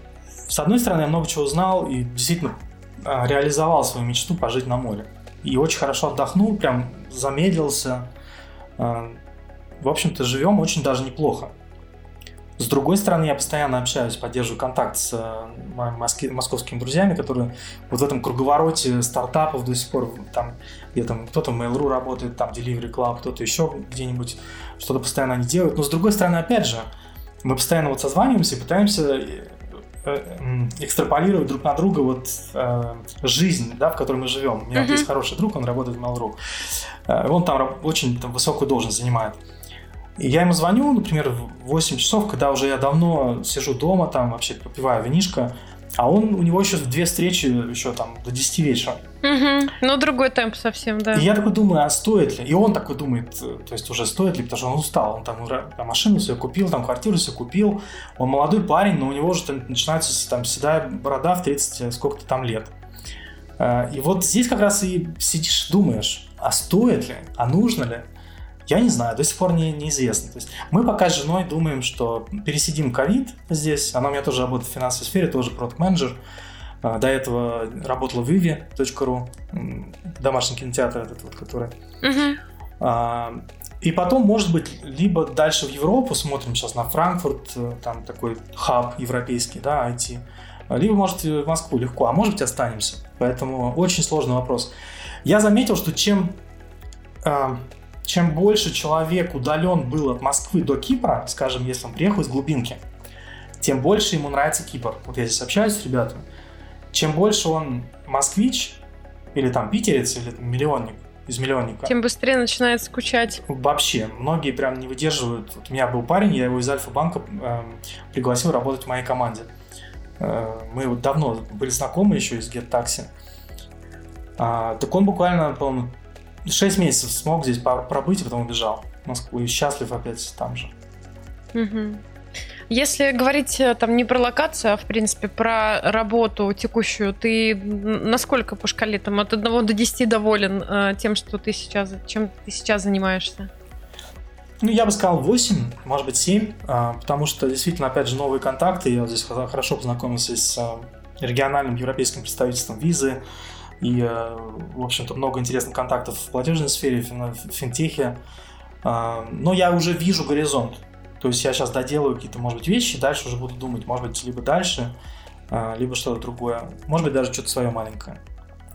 с одной стороны я много чего узнал и действительно э, реализовал свою мечту пожить на море и очень хорошо отдохнул, прям замедлился. А, в общем-то, живем очень даже неплохо. С другой стороны, я постоянно общаюсь, поддерживаю контакт с э, моими московскими друзьями, которые вот в этом круговороте стартапов до сих пор, там, где там кто-то в Mail.ru работает, там Delivery Club, кто-то еще где-нибудь, что-то постоянно они делают. Но с другой стороны, опять же, мы постоянно вот созваниваемся и пытаемся Э, экстраполировать друг на друга вот э, жизнь, да, в которой мы живем. У меня uh-huh. есть хороший друг, он работает в Mail.ru. Э, он там очень там, высокую должность занимает. И я ему звоню, например, в 8 часов, когда уже я давно сижу дома, там вообще попиваю винишко, а он, у него еще две встречи еще там до 10 вечера. Угу. Ну, другой темп совсем, да. И я такой думаю, а стоит ли? И он такой думает, то есть уже стоит ли, потому что он устал. Он там машину себе купил, там квартиру себе купил. Он молодой парень, но у него уже там, начинается там седая борода в 30 э, сколько-то там лет. Э, и вот здесь как раз и сидишь, думаешь, а стоит ли, а нужно ли? Я не знаю, до сих пор не, неизвестно. То есть мы пока с женой думаем, что пересидим ковид здесь. Она у меня тоже работает в финансовой сфере, тоже продукт менеджер До этого работала в vivi.ru, домашний кинотеатр этот вот, который. Uh-huh. И потом, может быть, либо дальше в Европу смотрим сейчас на Франкфурт, э, там такой хаб европейский, да, IT. Либо, может, в Москву легко, а может быть, останемся. Поэтому очень сложный вопрос. Я заметил, что чем чем больше человек удален был от Москвы до Кипра, скажем, если он приехал из глубинки, тем больше ему нравится Кипр. Вот я здесь общаюсь с ребятами. Чем больше он москвич, или там питерец, или там, миллионник, из миллионника. Тем быстрее начинает скучать. Вообще, многие прям не выдерживают. Вот у меня был парень, я его из Альфа-банка э, пригласил работать в моей команде. Э, мы вот давно были знакомы еще из Get Taxi. А, так он буквально, по-моему, 6 месяцев смог здесь пробыть, и потом убежал в Москву и счастлив опять там же. Угу. Если говорить э, там не про локацию, а в принципе про работу текущую, ты насколько по шкале там от 1 до 10 доволен э, тем, что ты сейчас, чем ты сейчас занимаешься? Ну, я бы сказал 8, может быть 7, а, потому что действительно, опять же, новые контакты. Я здесь хорошо познакомился с а, региональным европейским представительством визы. И, э, в общем-то, много интересных контактов в платежной сфере, в финтехе. А, но я уже вижу горизонт. То есть я сейчас доделаю какие-то, может быть, вещи, дальше уже буду думать, может быть, либо дальше, либо что-то другое. Может быть, даже что-то свое маленькое.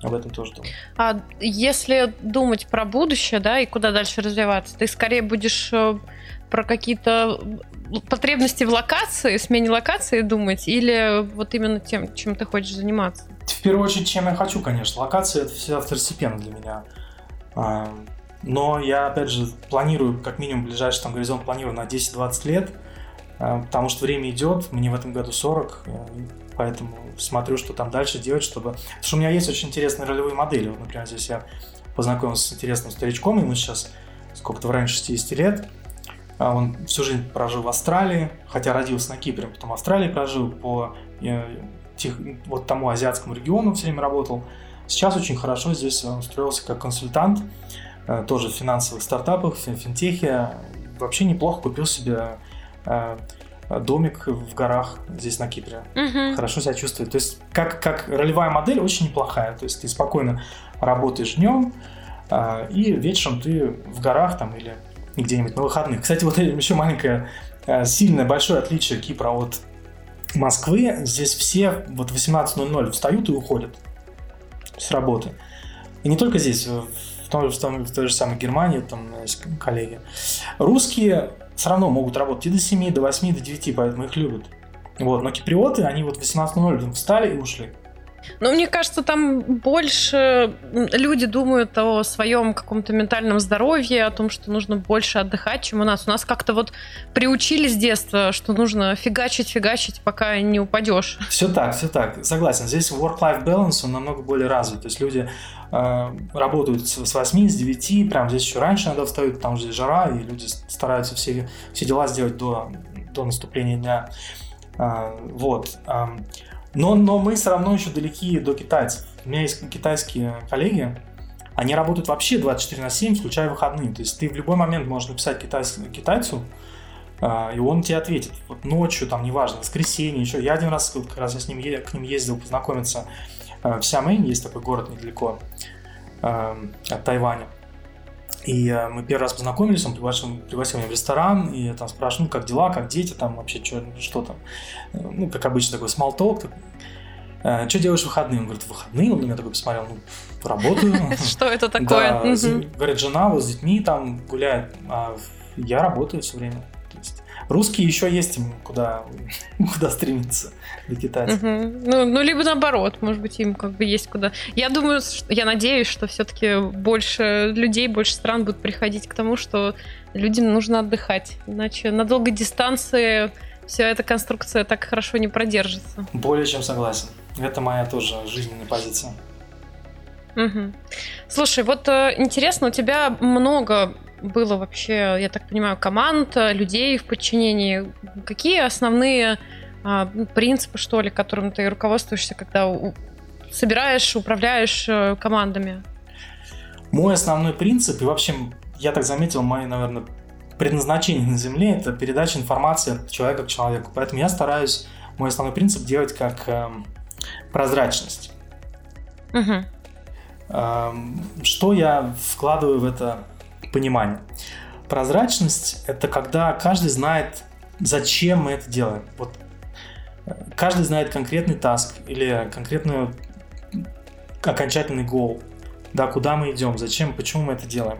Об этом тоже думаю. А если думать про будущее, да, и куда дальше развиваться, ты скорее будешь э, про какие-то потребности в локации, смене локации думать, или вот именно тем, чем ты хочешь заниматься? В первую очередь, чем я хочу, конечно. Локация это всегда второстепенно для меня. А, но я, опять же, планирую, как минимум, ближайший там горизонт планирую на 10-20 лет, а, потому что время идет, мне в этом году 40, поэтому смотрю, что там дальше делать, чтобы... Потому что у меня есть очень интересные ролевые модели. Вот, например, здесь я познакомился с интересным старичком, ему сейчас сколько-то в районе 60 лет. А он всю жизнь прожил в Австралии, хотя родился на Кипре, потом в Австралии прожил, по э, тех, вот тому азиатскому региону все время работал. Сейчас очень хорошо здесь устроился как консультант, э, тоже в финансовых стартапах, в финтехе. Вообще неплохо купил себе э, домик в горах здесь на Кипре. Угу. Хорошо себя чувствует. То есть как, как ролевая модель очень неплохая. То есть ты спокойно работаешь днем, а, и вечером ты в горах там или где-нибудь на выходных. Кстати, вот [laughs] еще маленькое сильное большое отличие Кипра от Москвы. Здесь все вот в 18.00 встают и уходят с работы. И не только здесь, в, том, в, том, в той же самой Германии, там коллеги. Русские все равно могут работать и до 7, до 8, до 9, поэтому их любят. Вот, но киприоты, они вот в 18.00 встали и ушли. Ну, мне кажется, там больше люди думают о своем каком-то ментальном здоровье, о том, что нужно больше отдыхать, чем у нас. У нас как-то вот приучили с детства, что нужно фигачить, фигачить, пока не упадешь. Все так, все так. Согласен. Здесь work-life balance, он намного более развит. То есть люди э, работают с 8, с 9, прям здесь еще раньше надо встают, что здесь жара, и люди стараются все, все дела сделать до, до наступления дня. Э, вот. Но, но мы все равно еще далеки до китайцев. У меня есть китайские коллеги, они работают вообще 24 на 7, включая выходные. То есть ты в любой момент можешь написать китайцу, китайцу а, и он тебе ответит. Вот ночью, там, неважно, воскресенье, еще. Я один раз, как раз я с ним, к ним ездил познакомиться а, в Сямэнь, есть такой город недалеко а, от Тайваня. И э, мы первый раз познакомились, он пригласил, пригласил меня в ресторан, и я там спрашиваю, ну, как дела, как дети, там вообще, что, что там. Ну, как обычно, такой small talk. Э, что делаешь в выходные? Он говорит, в выходные? Он на меня такой посмотрел, ну, работаю. [laughs] Что это такое? Говорит, жена вот с детьми там гуляет, а я работаю все время. Русские еще есть им куда, [laughs] куда стремиться для китайцев. Угу. Ну, ну, либо наоборот, может быть, им как бы есть куда. Я думаю, я надеюсь, что все-таки больше людей, больше стран будут приходить к тому, что людям нужно отдыхать. Иначе на долгой дистанции вся эта конструкция так хорошо не продержится. Более чем согласен. Это моя тоже жизненная позиция. Угу. Слушай, вот э, интересно, у тебя много было вообще, я так понимаю, команд, людей в подчинении. Какие основные а, принципы, что ли, которым ты руководствуешься, когда у, собираешь, управляешь э, командами? Мой основной принцип, и вообще, я так заметил, мое, наверное, предназначение на Земле – это передача информации от человека к человеку. Поэтому я стараюсь мой основной принцип делать как э, прозрачность. Угу. Э, что я вкладываю в это понимание. Прозрачность – это когда каждый знает, зачем мы это делаем. Вот э, каждый знает конкретный таск или конкретный окончательный гол, да, куда мы идем, зачем, почему мы это делаем.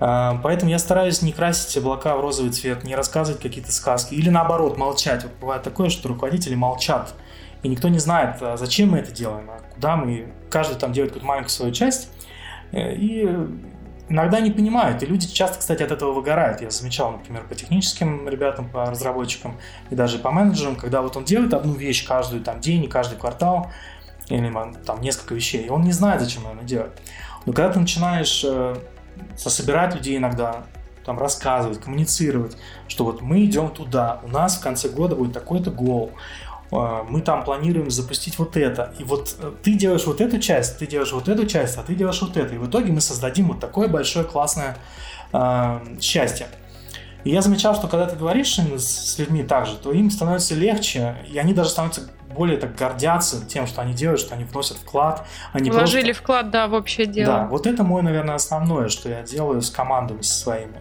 А, поэтому я стараюсь не красить облака в розовый цвет, не рассказывать какие-то сказки. Или наоборот, молчать. Вот бывает такое, что руководители молчат. И никто не знает, а зачем мы это делаем, а куда мы. Каждый там делает какую-то маленькую свою часть. Э, и иногда не понимают, и люди часто, кстати, от этого выгорают. Я замечал, например, по техническим ребятам, по разработчикам и даже по менеджерам, когда вот он делает одну вещь каждый там, день, каждый квартал, или там несколько вещей, и он не знает, зачем он это делает. Но когда ты начинаешь э, собирать людей иногда, там рассказывать, коммуницировать, что вот мы идем туда, у нас в конце года будет такой-то гол, мы там планируем запустить вот это. И вот э, ты делаешь вот эту часть, ты делаешь вот эту часть, а ты делаешь вот это. И в итоге мы создадим вот такое большое классное э, счастье. И я замечал, что когда ты говоришь с людьми так же, то им становится легче, и они даже становятся более так гордятся тем, что они делают, что они вносят вклад. Они Вложили просто... вклад, да, в общее дело. Да, вот это мой, наверное, основное, что я делаю с командами со своими.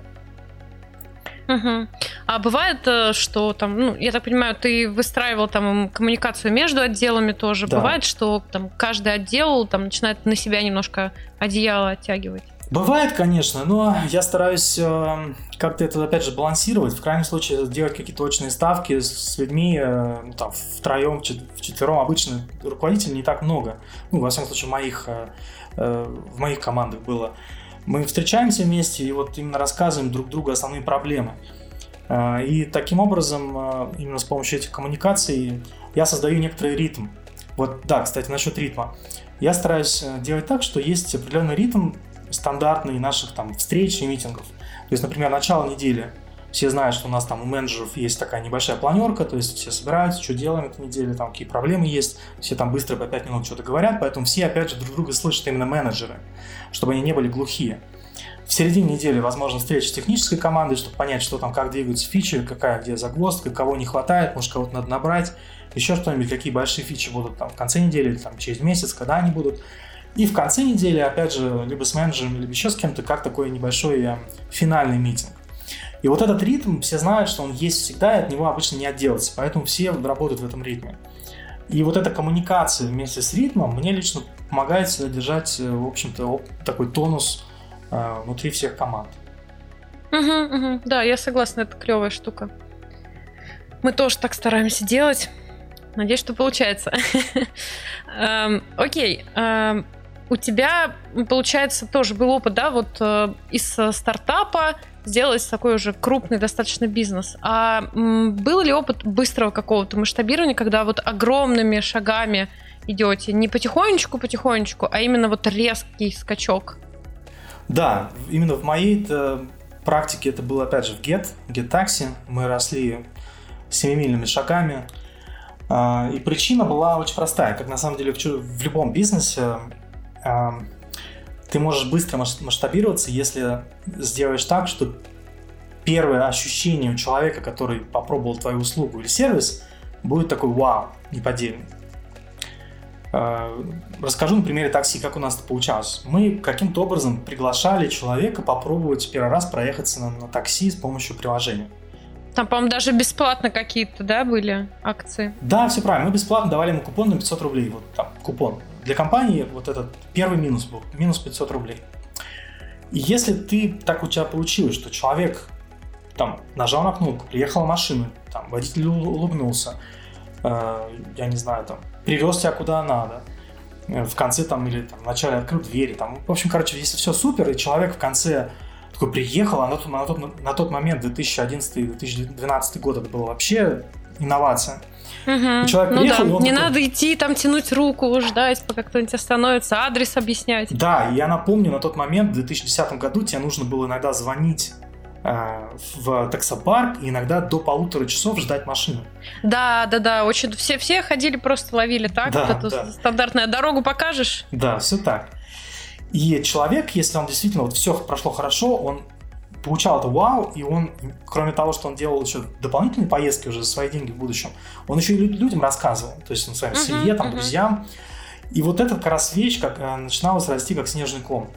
Угу. А бывает, э, что там, ну, я так понимаю, ты выстраивал там коммуникацию между отделами тоже. Да. Бывает, что там каждый отдел там начинает на себя немножко одеяло оттягивать. Бывает, конечно, но я стараюсь э, как-то это, опять же, балансировать. В крайнем случае, делать какие-то точные ставки с людьми, э, ну, там, втроем, в четвером обычно руководителей не так много. Ну, во всяком случае, моих, э, э, в моих командах было. Мы встречаемся вместе и вот именно рассказываем друг другу основные проблемы. Э, и таким образом, э, именно с помощью этих коммуникаций, я создаю некоторый ритм. Вот, да, кстати, насчет ритма. Я стараюсь э, делать так, что есть определенный ритм, стандартный наших там встреч и митингов. То есть, например, начало недели. Все знают, что у нас там у менеджеров есть такая небольшая планерка, то есть все собираются, что делаем этой неделе, там какие проблемы есть, все там быстро по 5 минут что-то говорят, поэтому все, опять же, друг друга слышат именно менеджеры, чтобы они не были глухие. В середине недели, возможно, встреча с технической командой, чтобы понять, что там, как двигаются фичи, какая где загвоздка, кого не хватает, может, кого-то надо набрать, еще что-нибудь, какие большие фичи будут там в конце недели или там через месяц, когда они будут. И в конце недели, опять же, либо с менеджером, либо еще с кем-то, как такой небольшой э, финальный митинг. И вот этот ритм, все знают, что он есть всегда, и от него обычно не отделаться, поэтому все работают в этом ритме. И вот эта коммуникация вместе с ритмом мне лично помогает всегда э, в общем-то, такой тонус э, внутри всех команд. Угу, угу. Да, я согласна, это клевая штука. Мы тоже так стараемся делать. Надеюсь, что получается. [laughs] Эм, окей. Эм, у тебя, получается, тоже был опыт, да, вот э, из э, стартапа сделать такой уже крупный достаточно бизнес. А был ли опыт быстрого какого-то масштабирования, когда вот огромными шагами идете, не потихонечку, потихонечку, а именно вот резкий скачок? Да, именно в моей практике это было опять же в Get, Get Taxi. Мы росли семимильными шагами. А, и причина была очень простая, как на самом деле в любом бизнесе ты можешь быстро масштабироваться, если сделаешь так, что первое ощущение у человека, который попробовал твою услугу или сервис, будет такой вау, неподдельный. А, расскажу на примере такси, как у нас это получалось. Мы каким-то образом приглашали человека попробовать первый раз проехаться на, на такси с помощью приложения. Там, по-моему, даже бесплатно какие-то, да, были акции? Да, все правильно. Мы бесплатно давали ему купон на 500 рублей. Вот там купон. Для компании вот этот первый минус был. Минус 500 рублей. И если ты, так у тебя получилось, что человек там нажал на кнопку, приехала машина, там водитель улыбнулся, э, я не знаю, там привез тебя куда надо, э, в конце там или там, в начале открыл двери, там, в общем, короче, если все супер, и человек в конце такой приехал, а на тот, на тот, на тот момент 2011-2012 год это было вообще инновация. Угу. человек ну приехал, да. Не такой... надо идти там тянуть руку, ждать, пока кто-нибудь остановится, адрес объяснять. Да, я напомню, на тот момент, в 2010 году, тебе нужно было иногда звонить э, в таксопарк и иногда до полутора часов ждать машину. Да, да, да, очень все, все ходили просто ловили так, да, вот эту да. стандартную дорогу покажешь. Да, все так. И человек, если он действительно вот все прошло хорошо, он получал это вау, и он, кроме того, что он делал еще дополнительные поездки уже за свои деньги в будущем, он еще и людям рассказывал, то есть он своим uh-huh, семье, там, uh-huh. друзьям. И вот эта как раз вещь как, э, начиналась расти как снежный ком.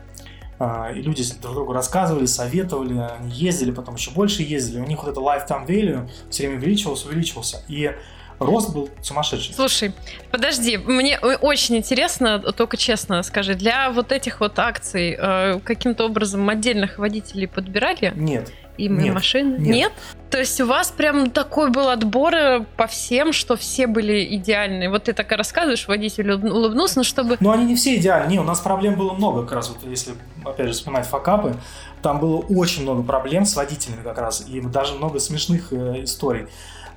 А, и люди друг другу рассказывали, советовали, они ездили, потом еще больше ездили. У них вот это lifetime value все время увеличивался, увеличивался. И рост был сумасшедший. Слушай, подожди, мне очень интересно, только честно скажи, для вот этих вот акций э, каким-то образом отдельных водителей подбирали? Нет. Им нет, машины? Нет. нет. То есть у вас прям такой был отбор э, по всем, что все были идеальные. Вот ты так и рассказываешь, водитель улыбнулся, но чтобы... Ну, они не все идеальные. Не, у нас проблем было много, как раз вот если, опять же, вспоминать факапы. Там было очень много проблем с водителями как раз, и даже много смешных э, историй.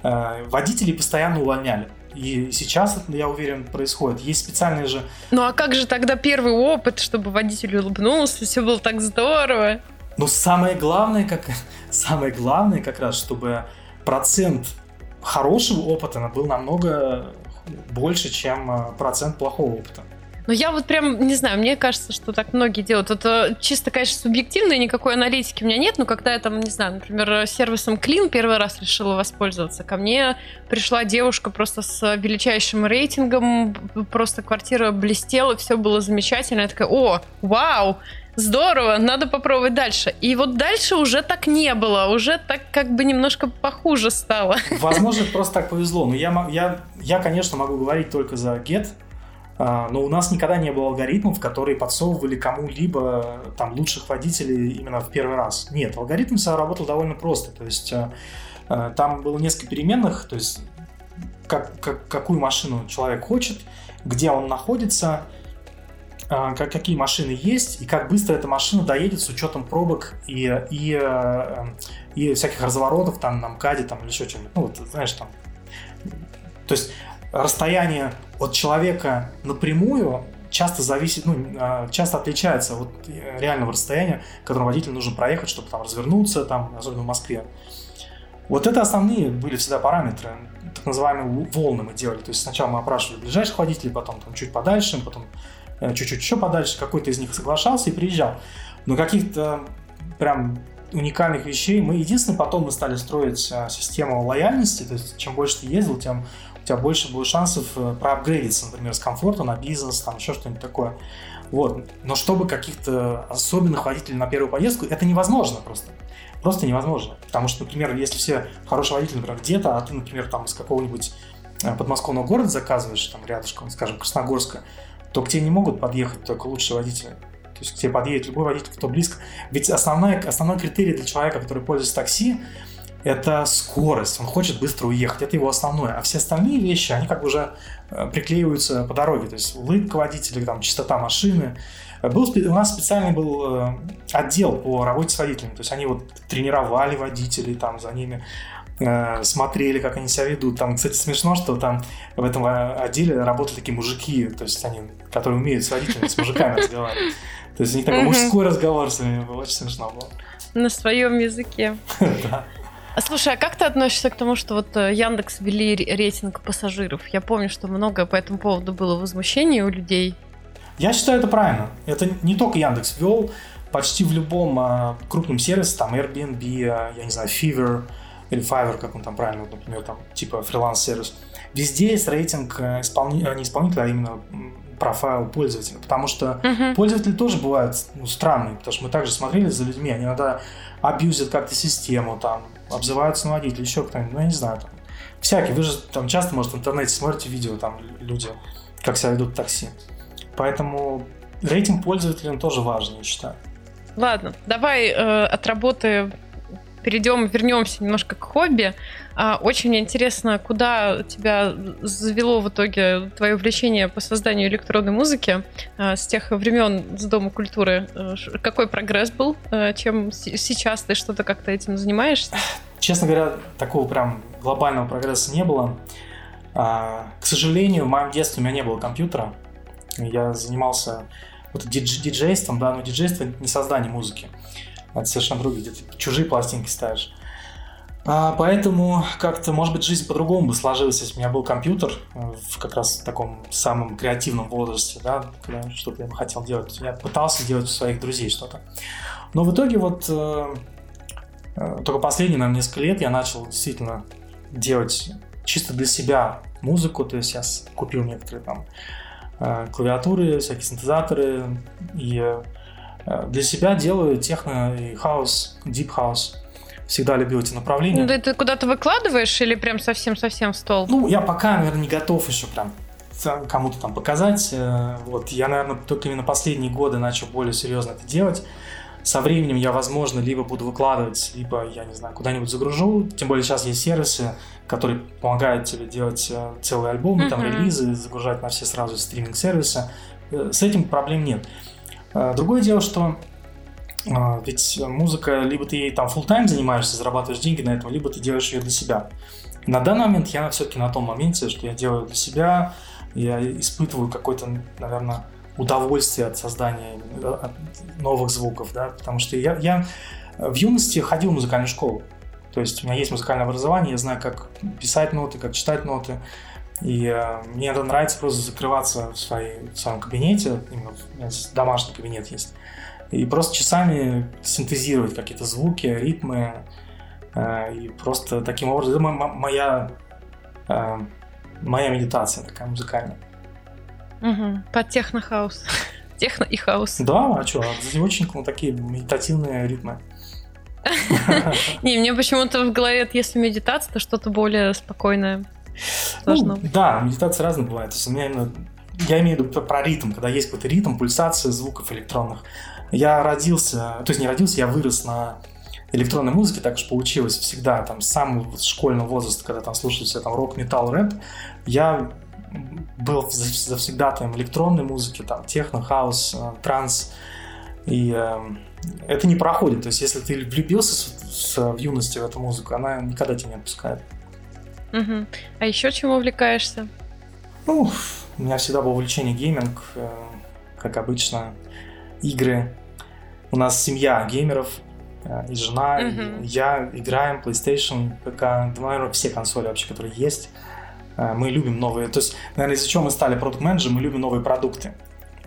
Э, водителей постоянно увольняли. И сейчас, я уверен, происходит. Есть специальные же... Ну а как же тогда первый опыт, чтобы водитель улыбнулся, все было так здорово? Но самое главное, как, [laughs] самое главное как раз, чтобы процент хорошего опыта был намного больше, чем э, процент плохого опыта. Ну, я вот прям, не знаю, мне кажется, что так многие делают. Это чисто, конечно, субъективно, никакой аналитики у меня нет, но когда я там, не знаю, например, сервисом Clean первый раз решила воспользоваться, ко мне пришла девушка просто с величайшим рейтингом, просто квартира блестела, все было замечательно. Я такая, о, вау, здорово, надо попробовать дальше. И вот дальше уже так не было, уже так как бы немножко похуже стало. Возможно, просто так повезло. Но я, я, я конечно, могу говорить только за Get, но у нас никогда не было алгоритмов, которые подсовывали кому-либо там лучших водителей именно в первый раз. Нет, алгоритм работал довольно просто. То есть э, э, там было несколько переменных, то есть как, как, какую машину человек хочет, где он находится, а, как, какие машины есть и как быстро эта машина доедет с учетом пробок и, и, э, и всяких разворотов там на МКАДе там, или еще что-нибудь. Ну, вот, знаешь, там. То есть расстояние от человека напрямую часто зависит, ну, а, часто отличается от реального расстояния, которое водителю нужно проехать, чтобы там развернуться, там, особенно в Москве. Вот это основные были всегда параметры, так называемые волны мы делали. То есть сначала мы опрашивали ближайших водителей, потом там, чуть подальше, потом э, чуть-чуть еще подальше, какой-то из них соглашался и приезжал. Но каких-то прям уникальных вещей мы единственное потом мы стали строить а, систему лояльности, то есть чем больше ты ездил, тем у тебя больше будет шансов э, проапгрейдиться, например, с комфорта на бизнес, там еще что-нибудь такое. Вот. Но чтобы каких-то особенных водителей на первую поездку, это невозможно просто. Просто невозможно. Потому что, например, если все хорошие водители, например, где-то, а ты, например, там из какого-нибудь э, подмосковного города заказываешь, там рядышком, скажем, Красногорска, то к тебе не могут подъехать только лучшие водители. То есть к тебе подъедет любой водитель, кто близко. Ведь основной, основной критерий для человека, который пользуется такси, это скорость, он хочет быстро уехать, это его основное. А все остальные вещи, они как бы уже э, приклеиваются по дороге, то есть улыбка водителя, там, чистота машины. Был, у нас специальный был э, отдел по работе с водителями, то есть они вот тренировали водителей, там за ними э, смотрели, как они себя ведут. Там, кстати, смешно, что там в этом отделе работали такие мужики, то есть они, которые умеют с водителями, с мужиками разговаривать. То есть у них такой мужской разговор с ними был, очень смешно было. На своем языке. [laughs] Да. Слушай, а как ты относишься к тому, что вот э, Яндекс ввели рейтинг пассажиров? Я помню, что много по этому поводу было возмущений у людей. Я считаю это правильно. Это не только Яндекс ввел, почти в любом а, крупном сервисе, там Airbnb, а, я не знаю, Fever или Fiverr, как он там правильно, например, там типа фриланс-сервис. Везде есть рейтинг э, исполни... Э, не исполнителя, а именно профайл пользователя, потому что uh-huh. пользователи тоже бывают ну, странные, потому что мы также смотрели за людьми, они иногда абьюзят как-то систему, там, обзываются на водителя, еще кто-нибудь, ну, я не знаю, там, всякие. Вы же там часто, может, в интернете смотрите видео, там, люди, как себя ведут в такси. Поэтому рейтинг пользователя тоже важен, я считаю. Ладно, давай э, от работы перейдем, вернемся немножко к хобби. А, очень интересно, куда тебя завело в итоге твое увлечение по созданию электронной музыки а, с тех времен с Дома культуры. Э, какой прогресс был? Э, чем сейчас ты что-то как-то этим занимаешься? Честно говоря, такого прям глобального прогресса не было. А, к сожалению, в моем детстве у меня не было компьютера. Я занимался вот дидж- диджейством, да, но диджейство не создание музыки. Это совершенно другие, где ты чужие пластинки ставишь. А, поэтому как-то, может быть, жизнь по-другому бы сложилась, если бы у меня был компьютер э, в как раз таком самом креативном возрасте, да, когда что-то я хотел делать. Я пытался делать у своих друзей что-то. Но в итоге вот э, э, только последние, наверное, несколько лет я начал действительно делать чисто для себя музыку, то есть я купил некоторые там э, клавиатуры, всякие синтезаторы, и э, для себя делаю техно и хаос, deep house всегда любил эти направления. Ну, ты куда-то выкладываешь или прям совсем-совсем в стол? Ну, я пока, наверное, не готов еще прям кому-то там показать. Э, вот я, наверное, только именно последние годы начал более серьезно это делать. Со временем я, возможно, либо буду выкладывать, либо, я не знаю, куда-нибудь загружу. Тем более сейчас есть сервисы, которые помогают тебе делать э, целые альбомы, uh-huh. там релизы, загружать на все сразу стриминг-сервисы. Э, с этим проблем нет. Другое дело, что ведь музыка, либо ты ей там full тайм занимаешься, зарабатываешь деньги на этом, либо ты делаешь ее для себя. на данный момент я все-таки на том моменте, что я делаю для себя, я испытываю какой-то, наверное, удовольствие от создания новых звуков, да, потому что я, я в юности ходил в музыкальную школу, то есть у меня есть музыкальное образование, я знаю, как писать ноты, как читать ноты, и э, мне это нравится просто закрываться в, своей, в своем кабинете, именно у меня домашний кабинет есть, и просто часами синтезировать какие-то звуки, ритмы, э, и просто таким образом, это моя, э, моя медитация такая музыкальная. Угу. Под техно-хаус. [laughs] Техно и хаус. Да, а что, очень ну, такие медитативные ритмы. [laughs] Не, мне почему-то в голове, если медитация, то что-то более спокойное должно ну, Да, медитация разная бывает. То есть у меня именно я имею в виду про ритм, когда есть какой-то ритм, пульсация звуков электронных. Я родился, то есть не родился, я вырос на электронной музыке, так уж получилось всегда, там, с самого школьного возраста, когда там слушали все там рок, металл, рэп, я был завсегдатаем электронной музыки, там, техно, хаус, э, транс, и э, это не проходит. То есть, если ты влюбился с, с, в юности в эту музыку, она никогда тебя не отпускает. Угу. А еще чем увлекаешься? Ну, у меня всегда было увлечение гейминг, э, как обычно, игры. У нас семья геймеров, э, и жена, угу. и я играем PlayStation, ПК, наверное, все консоли вообще, которые есть. Э, мы любим новые, то есть, наверное, из-за чего мы стали продукт менеджером мы любим новые продукты.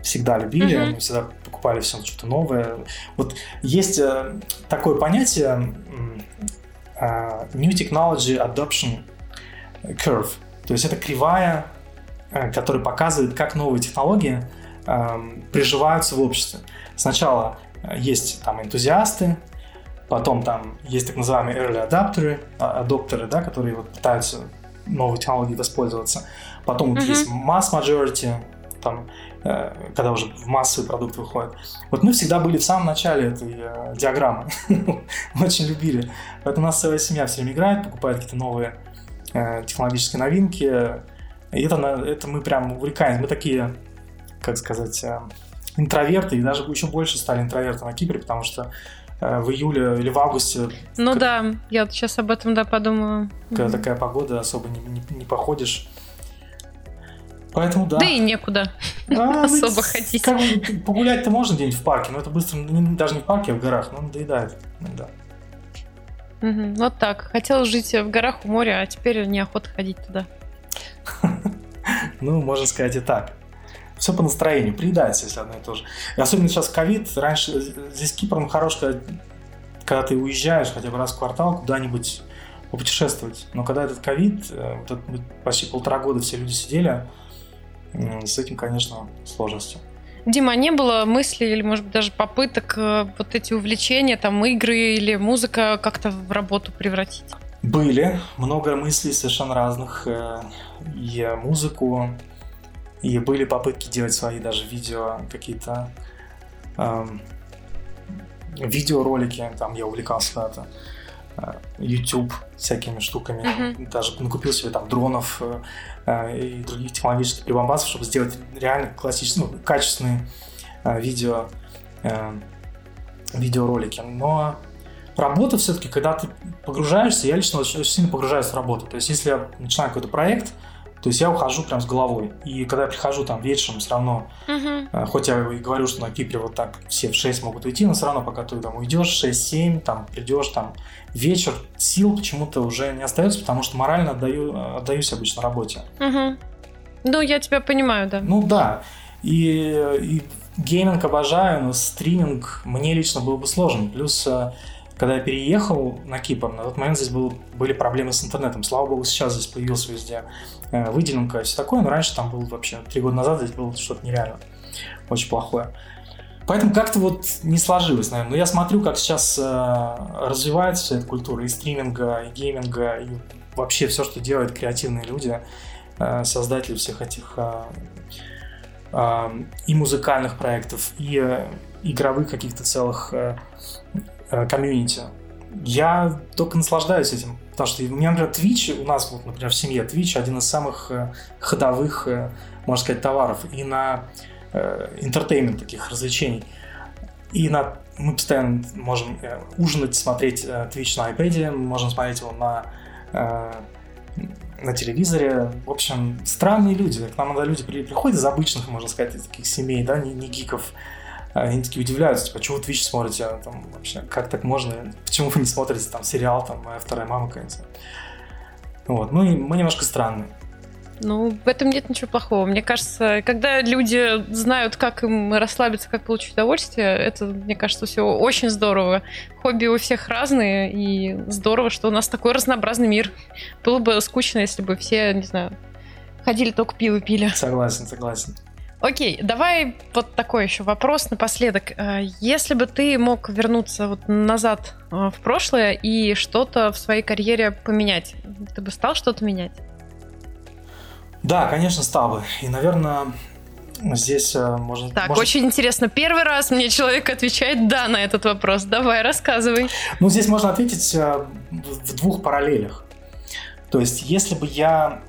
Всегда любили, uh-huh. мы всегда покупали все что-то новое. Вот есть э, такое понятие New Technology Adoption Curve. То есть это кривая, которая показывает, как новые технологии приживаются в обществе. Сначала есть там энтузиасты, потом там есть так называемые early адаптеры, а, адоптеры, да, которые вот пытаются новой технологией воспользоваться. Потом mm-hmm. вот есть mass majority, там, э, когда уже в массовый продукт выходит. Вот мы всегда были в самом начале этой э, диаграммы. [laughs] мы очень любили. Поэтому у нас целая семья все время играет, покупает какие-то новые э, технологические новинки. И это, это мы прям увлекаемся. Мы такие, как сказать, э, интроверты, и даже еще больше стали интроверты на Кипре, потому что Э, в июле или в августе. Ну как... да, я сейчас об этом да подумаю. Когда mm-hmm. такая погода, особо не, не, не походишь. Поэтому да. Да и некуда а, [laughs] особо ходить. Как погулять-то можно где-нибудь в парке, но это быстро, не, даже не в парке, а в горах, но надоедает. Да. Угу, вот так. Хотел жить в горах у моря, а теперь неохота ходить туда. [laughs] ну, можно сказать и так все по настроению, приедается, если одно и то же. И особенно сейчас ковид, раньше здесь Кипр хорош, когда, когда ты уезжаешь хотя бы раз в квартал куда-нибудь попутешествовать. Но когда этот ковид, э, вот почти полтора года все люди сидели, с этим, конечно, сложности. Дима, а не было мыслей или, может быть, даже попыток э, вот эти увлечения, там, игры или музыка как-то в работу превратить? Были. Много мыслей совершенно разных. Э, и музыку, и были попытки делать свои даже видео, какие-то эм, видеоролики, там я увлекался когда-то. Э, YouTube всякими штуками, mm-hmm. даже накупил себе там дронов э, и других технологических прибамбасов, чтобы сделать реально классические, ну, качественные э, видео, э, видеоролики. Но работа все-таки, когда ты погружаешься, я лично очень, очень сильно погружаюсь в работу. То есть, если я начинаю какой-то проект, то есть я ухожу прям с головой. И когда я прихожу там вечером, все равно, uh-huh. хоть я и говорю, что на Кипре вот так все в 6 могут уйти, но все равно, пока ты там уйдешь 6-7, там придешь, там вечер, сил почему-то уже не остается, потому что морально отдаю, отдаюсь обычно работе. Uh-huh. Ну, я тебя понимаю, да. Ну да. И, и гейминг обожаю, но стриминг мне лично был бы сложен. Плюс э, когда я переехал на Кипр, на тот момент здесь был, были проблемы с интернетом. Слава богу, сейчас здесь появился везде выделенка и все такое, но раньше там был вообще, три года назад здесь было что-то нереально, очень плохое. Поэтому как-то вот не сложилось, наверное. Но я смотрю, как сейчас э, развивается вся эта культура и стриминга, и гейминга, и вообще все, что делают креативные люди, э, создатели всех этих э, э, и музыкальных проектов, и э, игровых каких-то целых э, э, комьюнити. Я только наслаждаюсь этим. Потому что у меня, например, Twitch, у нас, вот, например, в семье Twitch один из самых э, ходовых, э, можно сказать, товаров и на entertainment таких развлечений. И на, мы постоянно можем ужинать, смотреть Twitch на iPad, можем смотреть его на на телевизоре. В общем, странные люди. К нам иногда люди приходят из обычных, можно сказать, из таких семей, да, не, не гиков. Они такие удивляются, типа, чего вы Twitch смотрите? А там, вообще, как так можно? Почему вы не смотрите там сериал, там, моя вторая мама какая-нибудь? Вот, мы, мы немножко странные. Ну, в этом нет ничего плохого. Мне кажется, когда люди знают, как им расслабиться, как получить удовольствие, это, мне кажется, все очень здорово. Хобби у всех разные, и здорово, что у нас такой разнообразный мир. Было бы скучно, если бы все, не знаю, ходили только пиво пили. Согласен, согласен. Окей, давай вот такой еще вопрос напоследок. Э, если бы ты мог вернуться вот назад э, в прошлое и что-то в своей карьере поменять, ты бы стал что-то менять? Да, конечно, стал бы. И, наверное, здесь э, можно... Так, может... очень интересно. Первый раз мне человек отвечает «да» на этот вопрос. Давай, рассказывай. Ну, здесь можно ответить в двух параллелях. То есть, если бы я,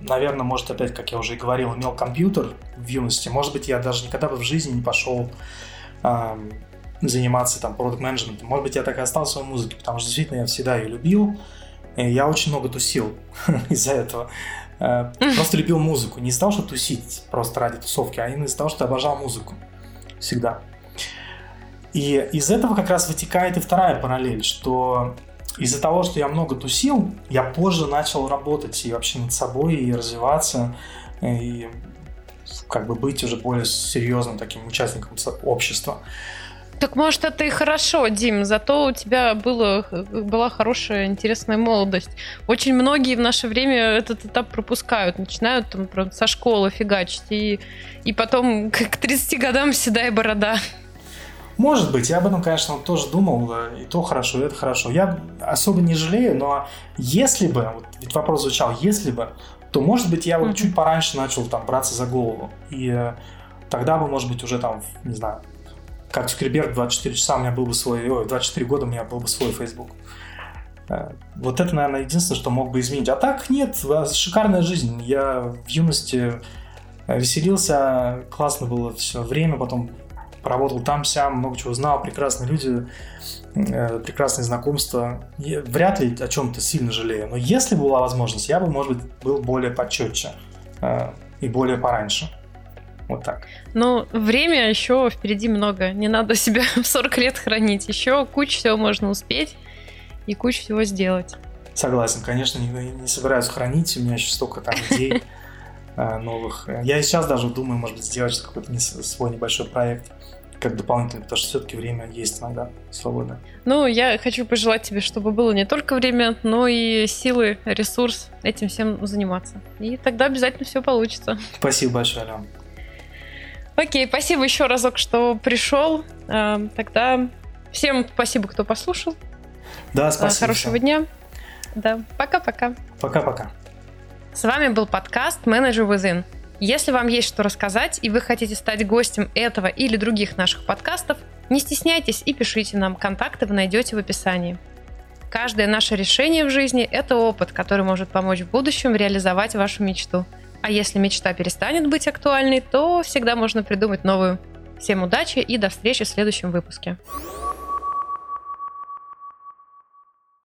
наверное, может, опять, как я уже и говорил, имел компьютер в юности, может быть, я даже никогда бы в жизни не пошел э, заниматься там продукт менеджментом Может быть, я так и остался в музыке, потому что действительно я всегда ее любил. И я очень много тусил [laughs] из-за этого. Э, просто любил музыку. Не из-за того, что тусить просто ради тусовки, а именно из-за того, что обожал музыку. Всегда. И из этого как раз вытекает и вторая параллель, что из-за того, что я много тусил, я позже начал работать и вообще над собой, и развиваться, и как бы быть уже более серьезным таким участником общества. Так может это и хорошо, Дим, зато у тебя было, была хорошая, интересная молодость. Очень многие в наше время этот этап пропускают, начинают там со школы фигачить, и, и потом к 30 годам седая борода. Может быть, я об этом, конечно, тоже думал, и то хорошо, и это хорошо. Я особо не жалею, но если бы, вот ведь вопрос звучал, если бы, то, может быть, я вот mm-hmm. чуть пораньше начал там браться за голову. И э, тогда бы, может быть, уже там, не знаю, как Цукерберг 24 часа у меня был бы свой, ой, 24 года у меня был бы свой Facebook. Э, вот это, наверное, единственное, что мог бы изменить. А так нет, шикарная жизнь. Я в юности э, веселился, классно было все время, потом поработал там сям, много чего знал, прекрасные люди, э, прекрасные знакомства. Я вряд ли о чем-то сильно жалею. Но если бы была возможность, я бы, может быть, был более почетче и более пораньше. Вот так. Ну, время еще впереди много. Не надо себя [laughs] в 40 лет хранить. Еще кучу всего можно успеть и кучу всего сделать. Согласен, конечно, не, не собираюсь хранить. У меня еще столько там идей [laughs] э, новых. Я и сейчас даже думаю, может быть, сделать какой-то свой небольшой проект как дополнительный, потому что все-таки время есть иногда свободное. Ну, я хочу пожелать тебе, чтобы было не только время, но и силы, ресурс этим всем заниматься. И тогда обязательно все получится. Спасибо большое, Алена. Окей, спасибо еще разок, что пришел. Эм, тогда всем спасибо, кто послушал. Да, спасибо. Хорошего дня. Да, пока-пока. Пока-пока. С вами был подкаст Manager Within. Если вам есть что рассказать и вы хотите стать гостем этого или других наших подкастов, не стесняйтесь и пишите нам. Контакты вы найдете в описании. Каждое наше решение в жизни – это опыт, который может помочь в будущем реализовать вашу мечту – а если мечта перестанет быть актуальной, то всегда можно придумать новую. Всем удачи и до встречи в следующем выпуске.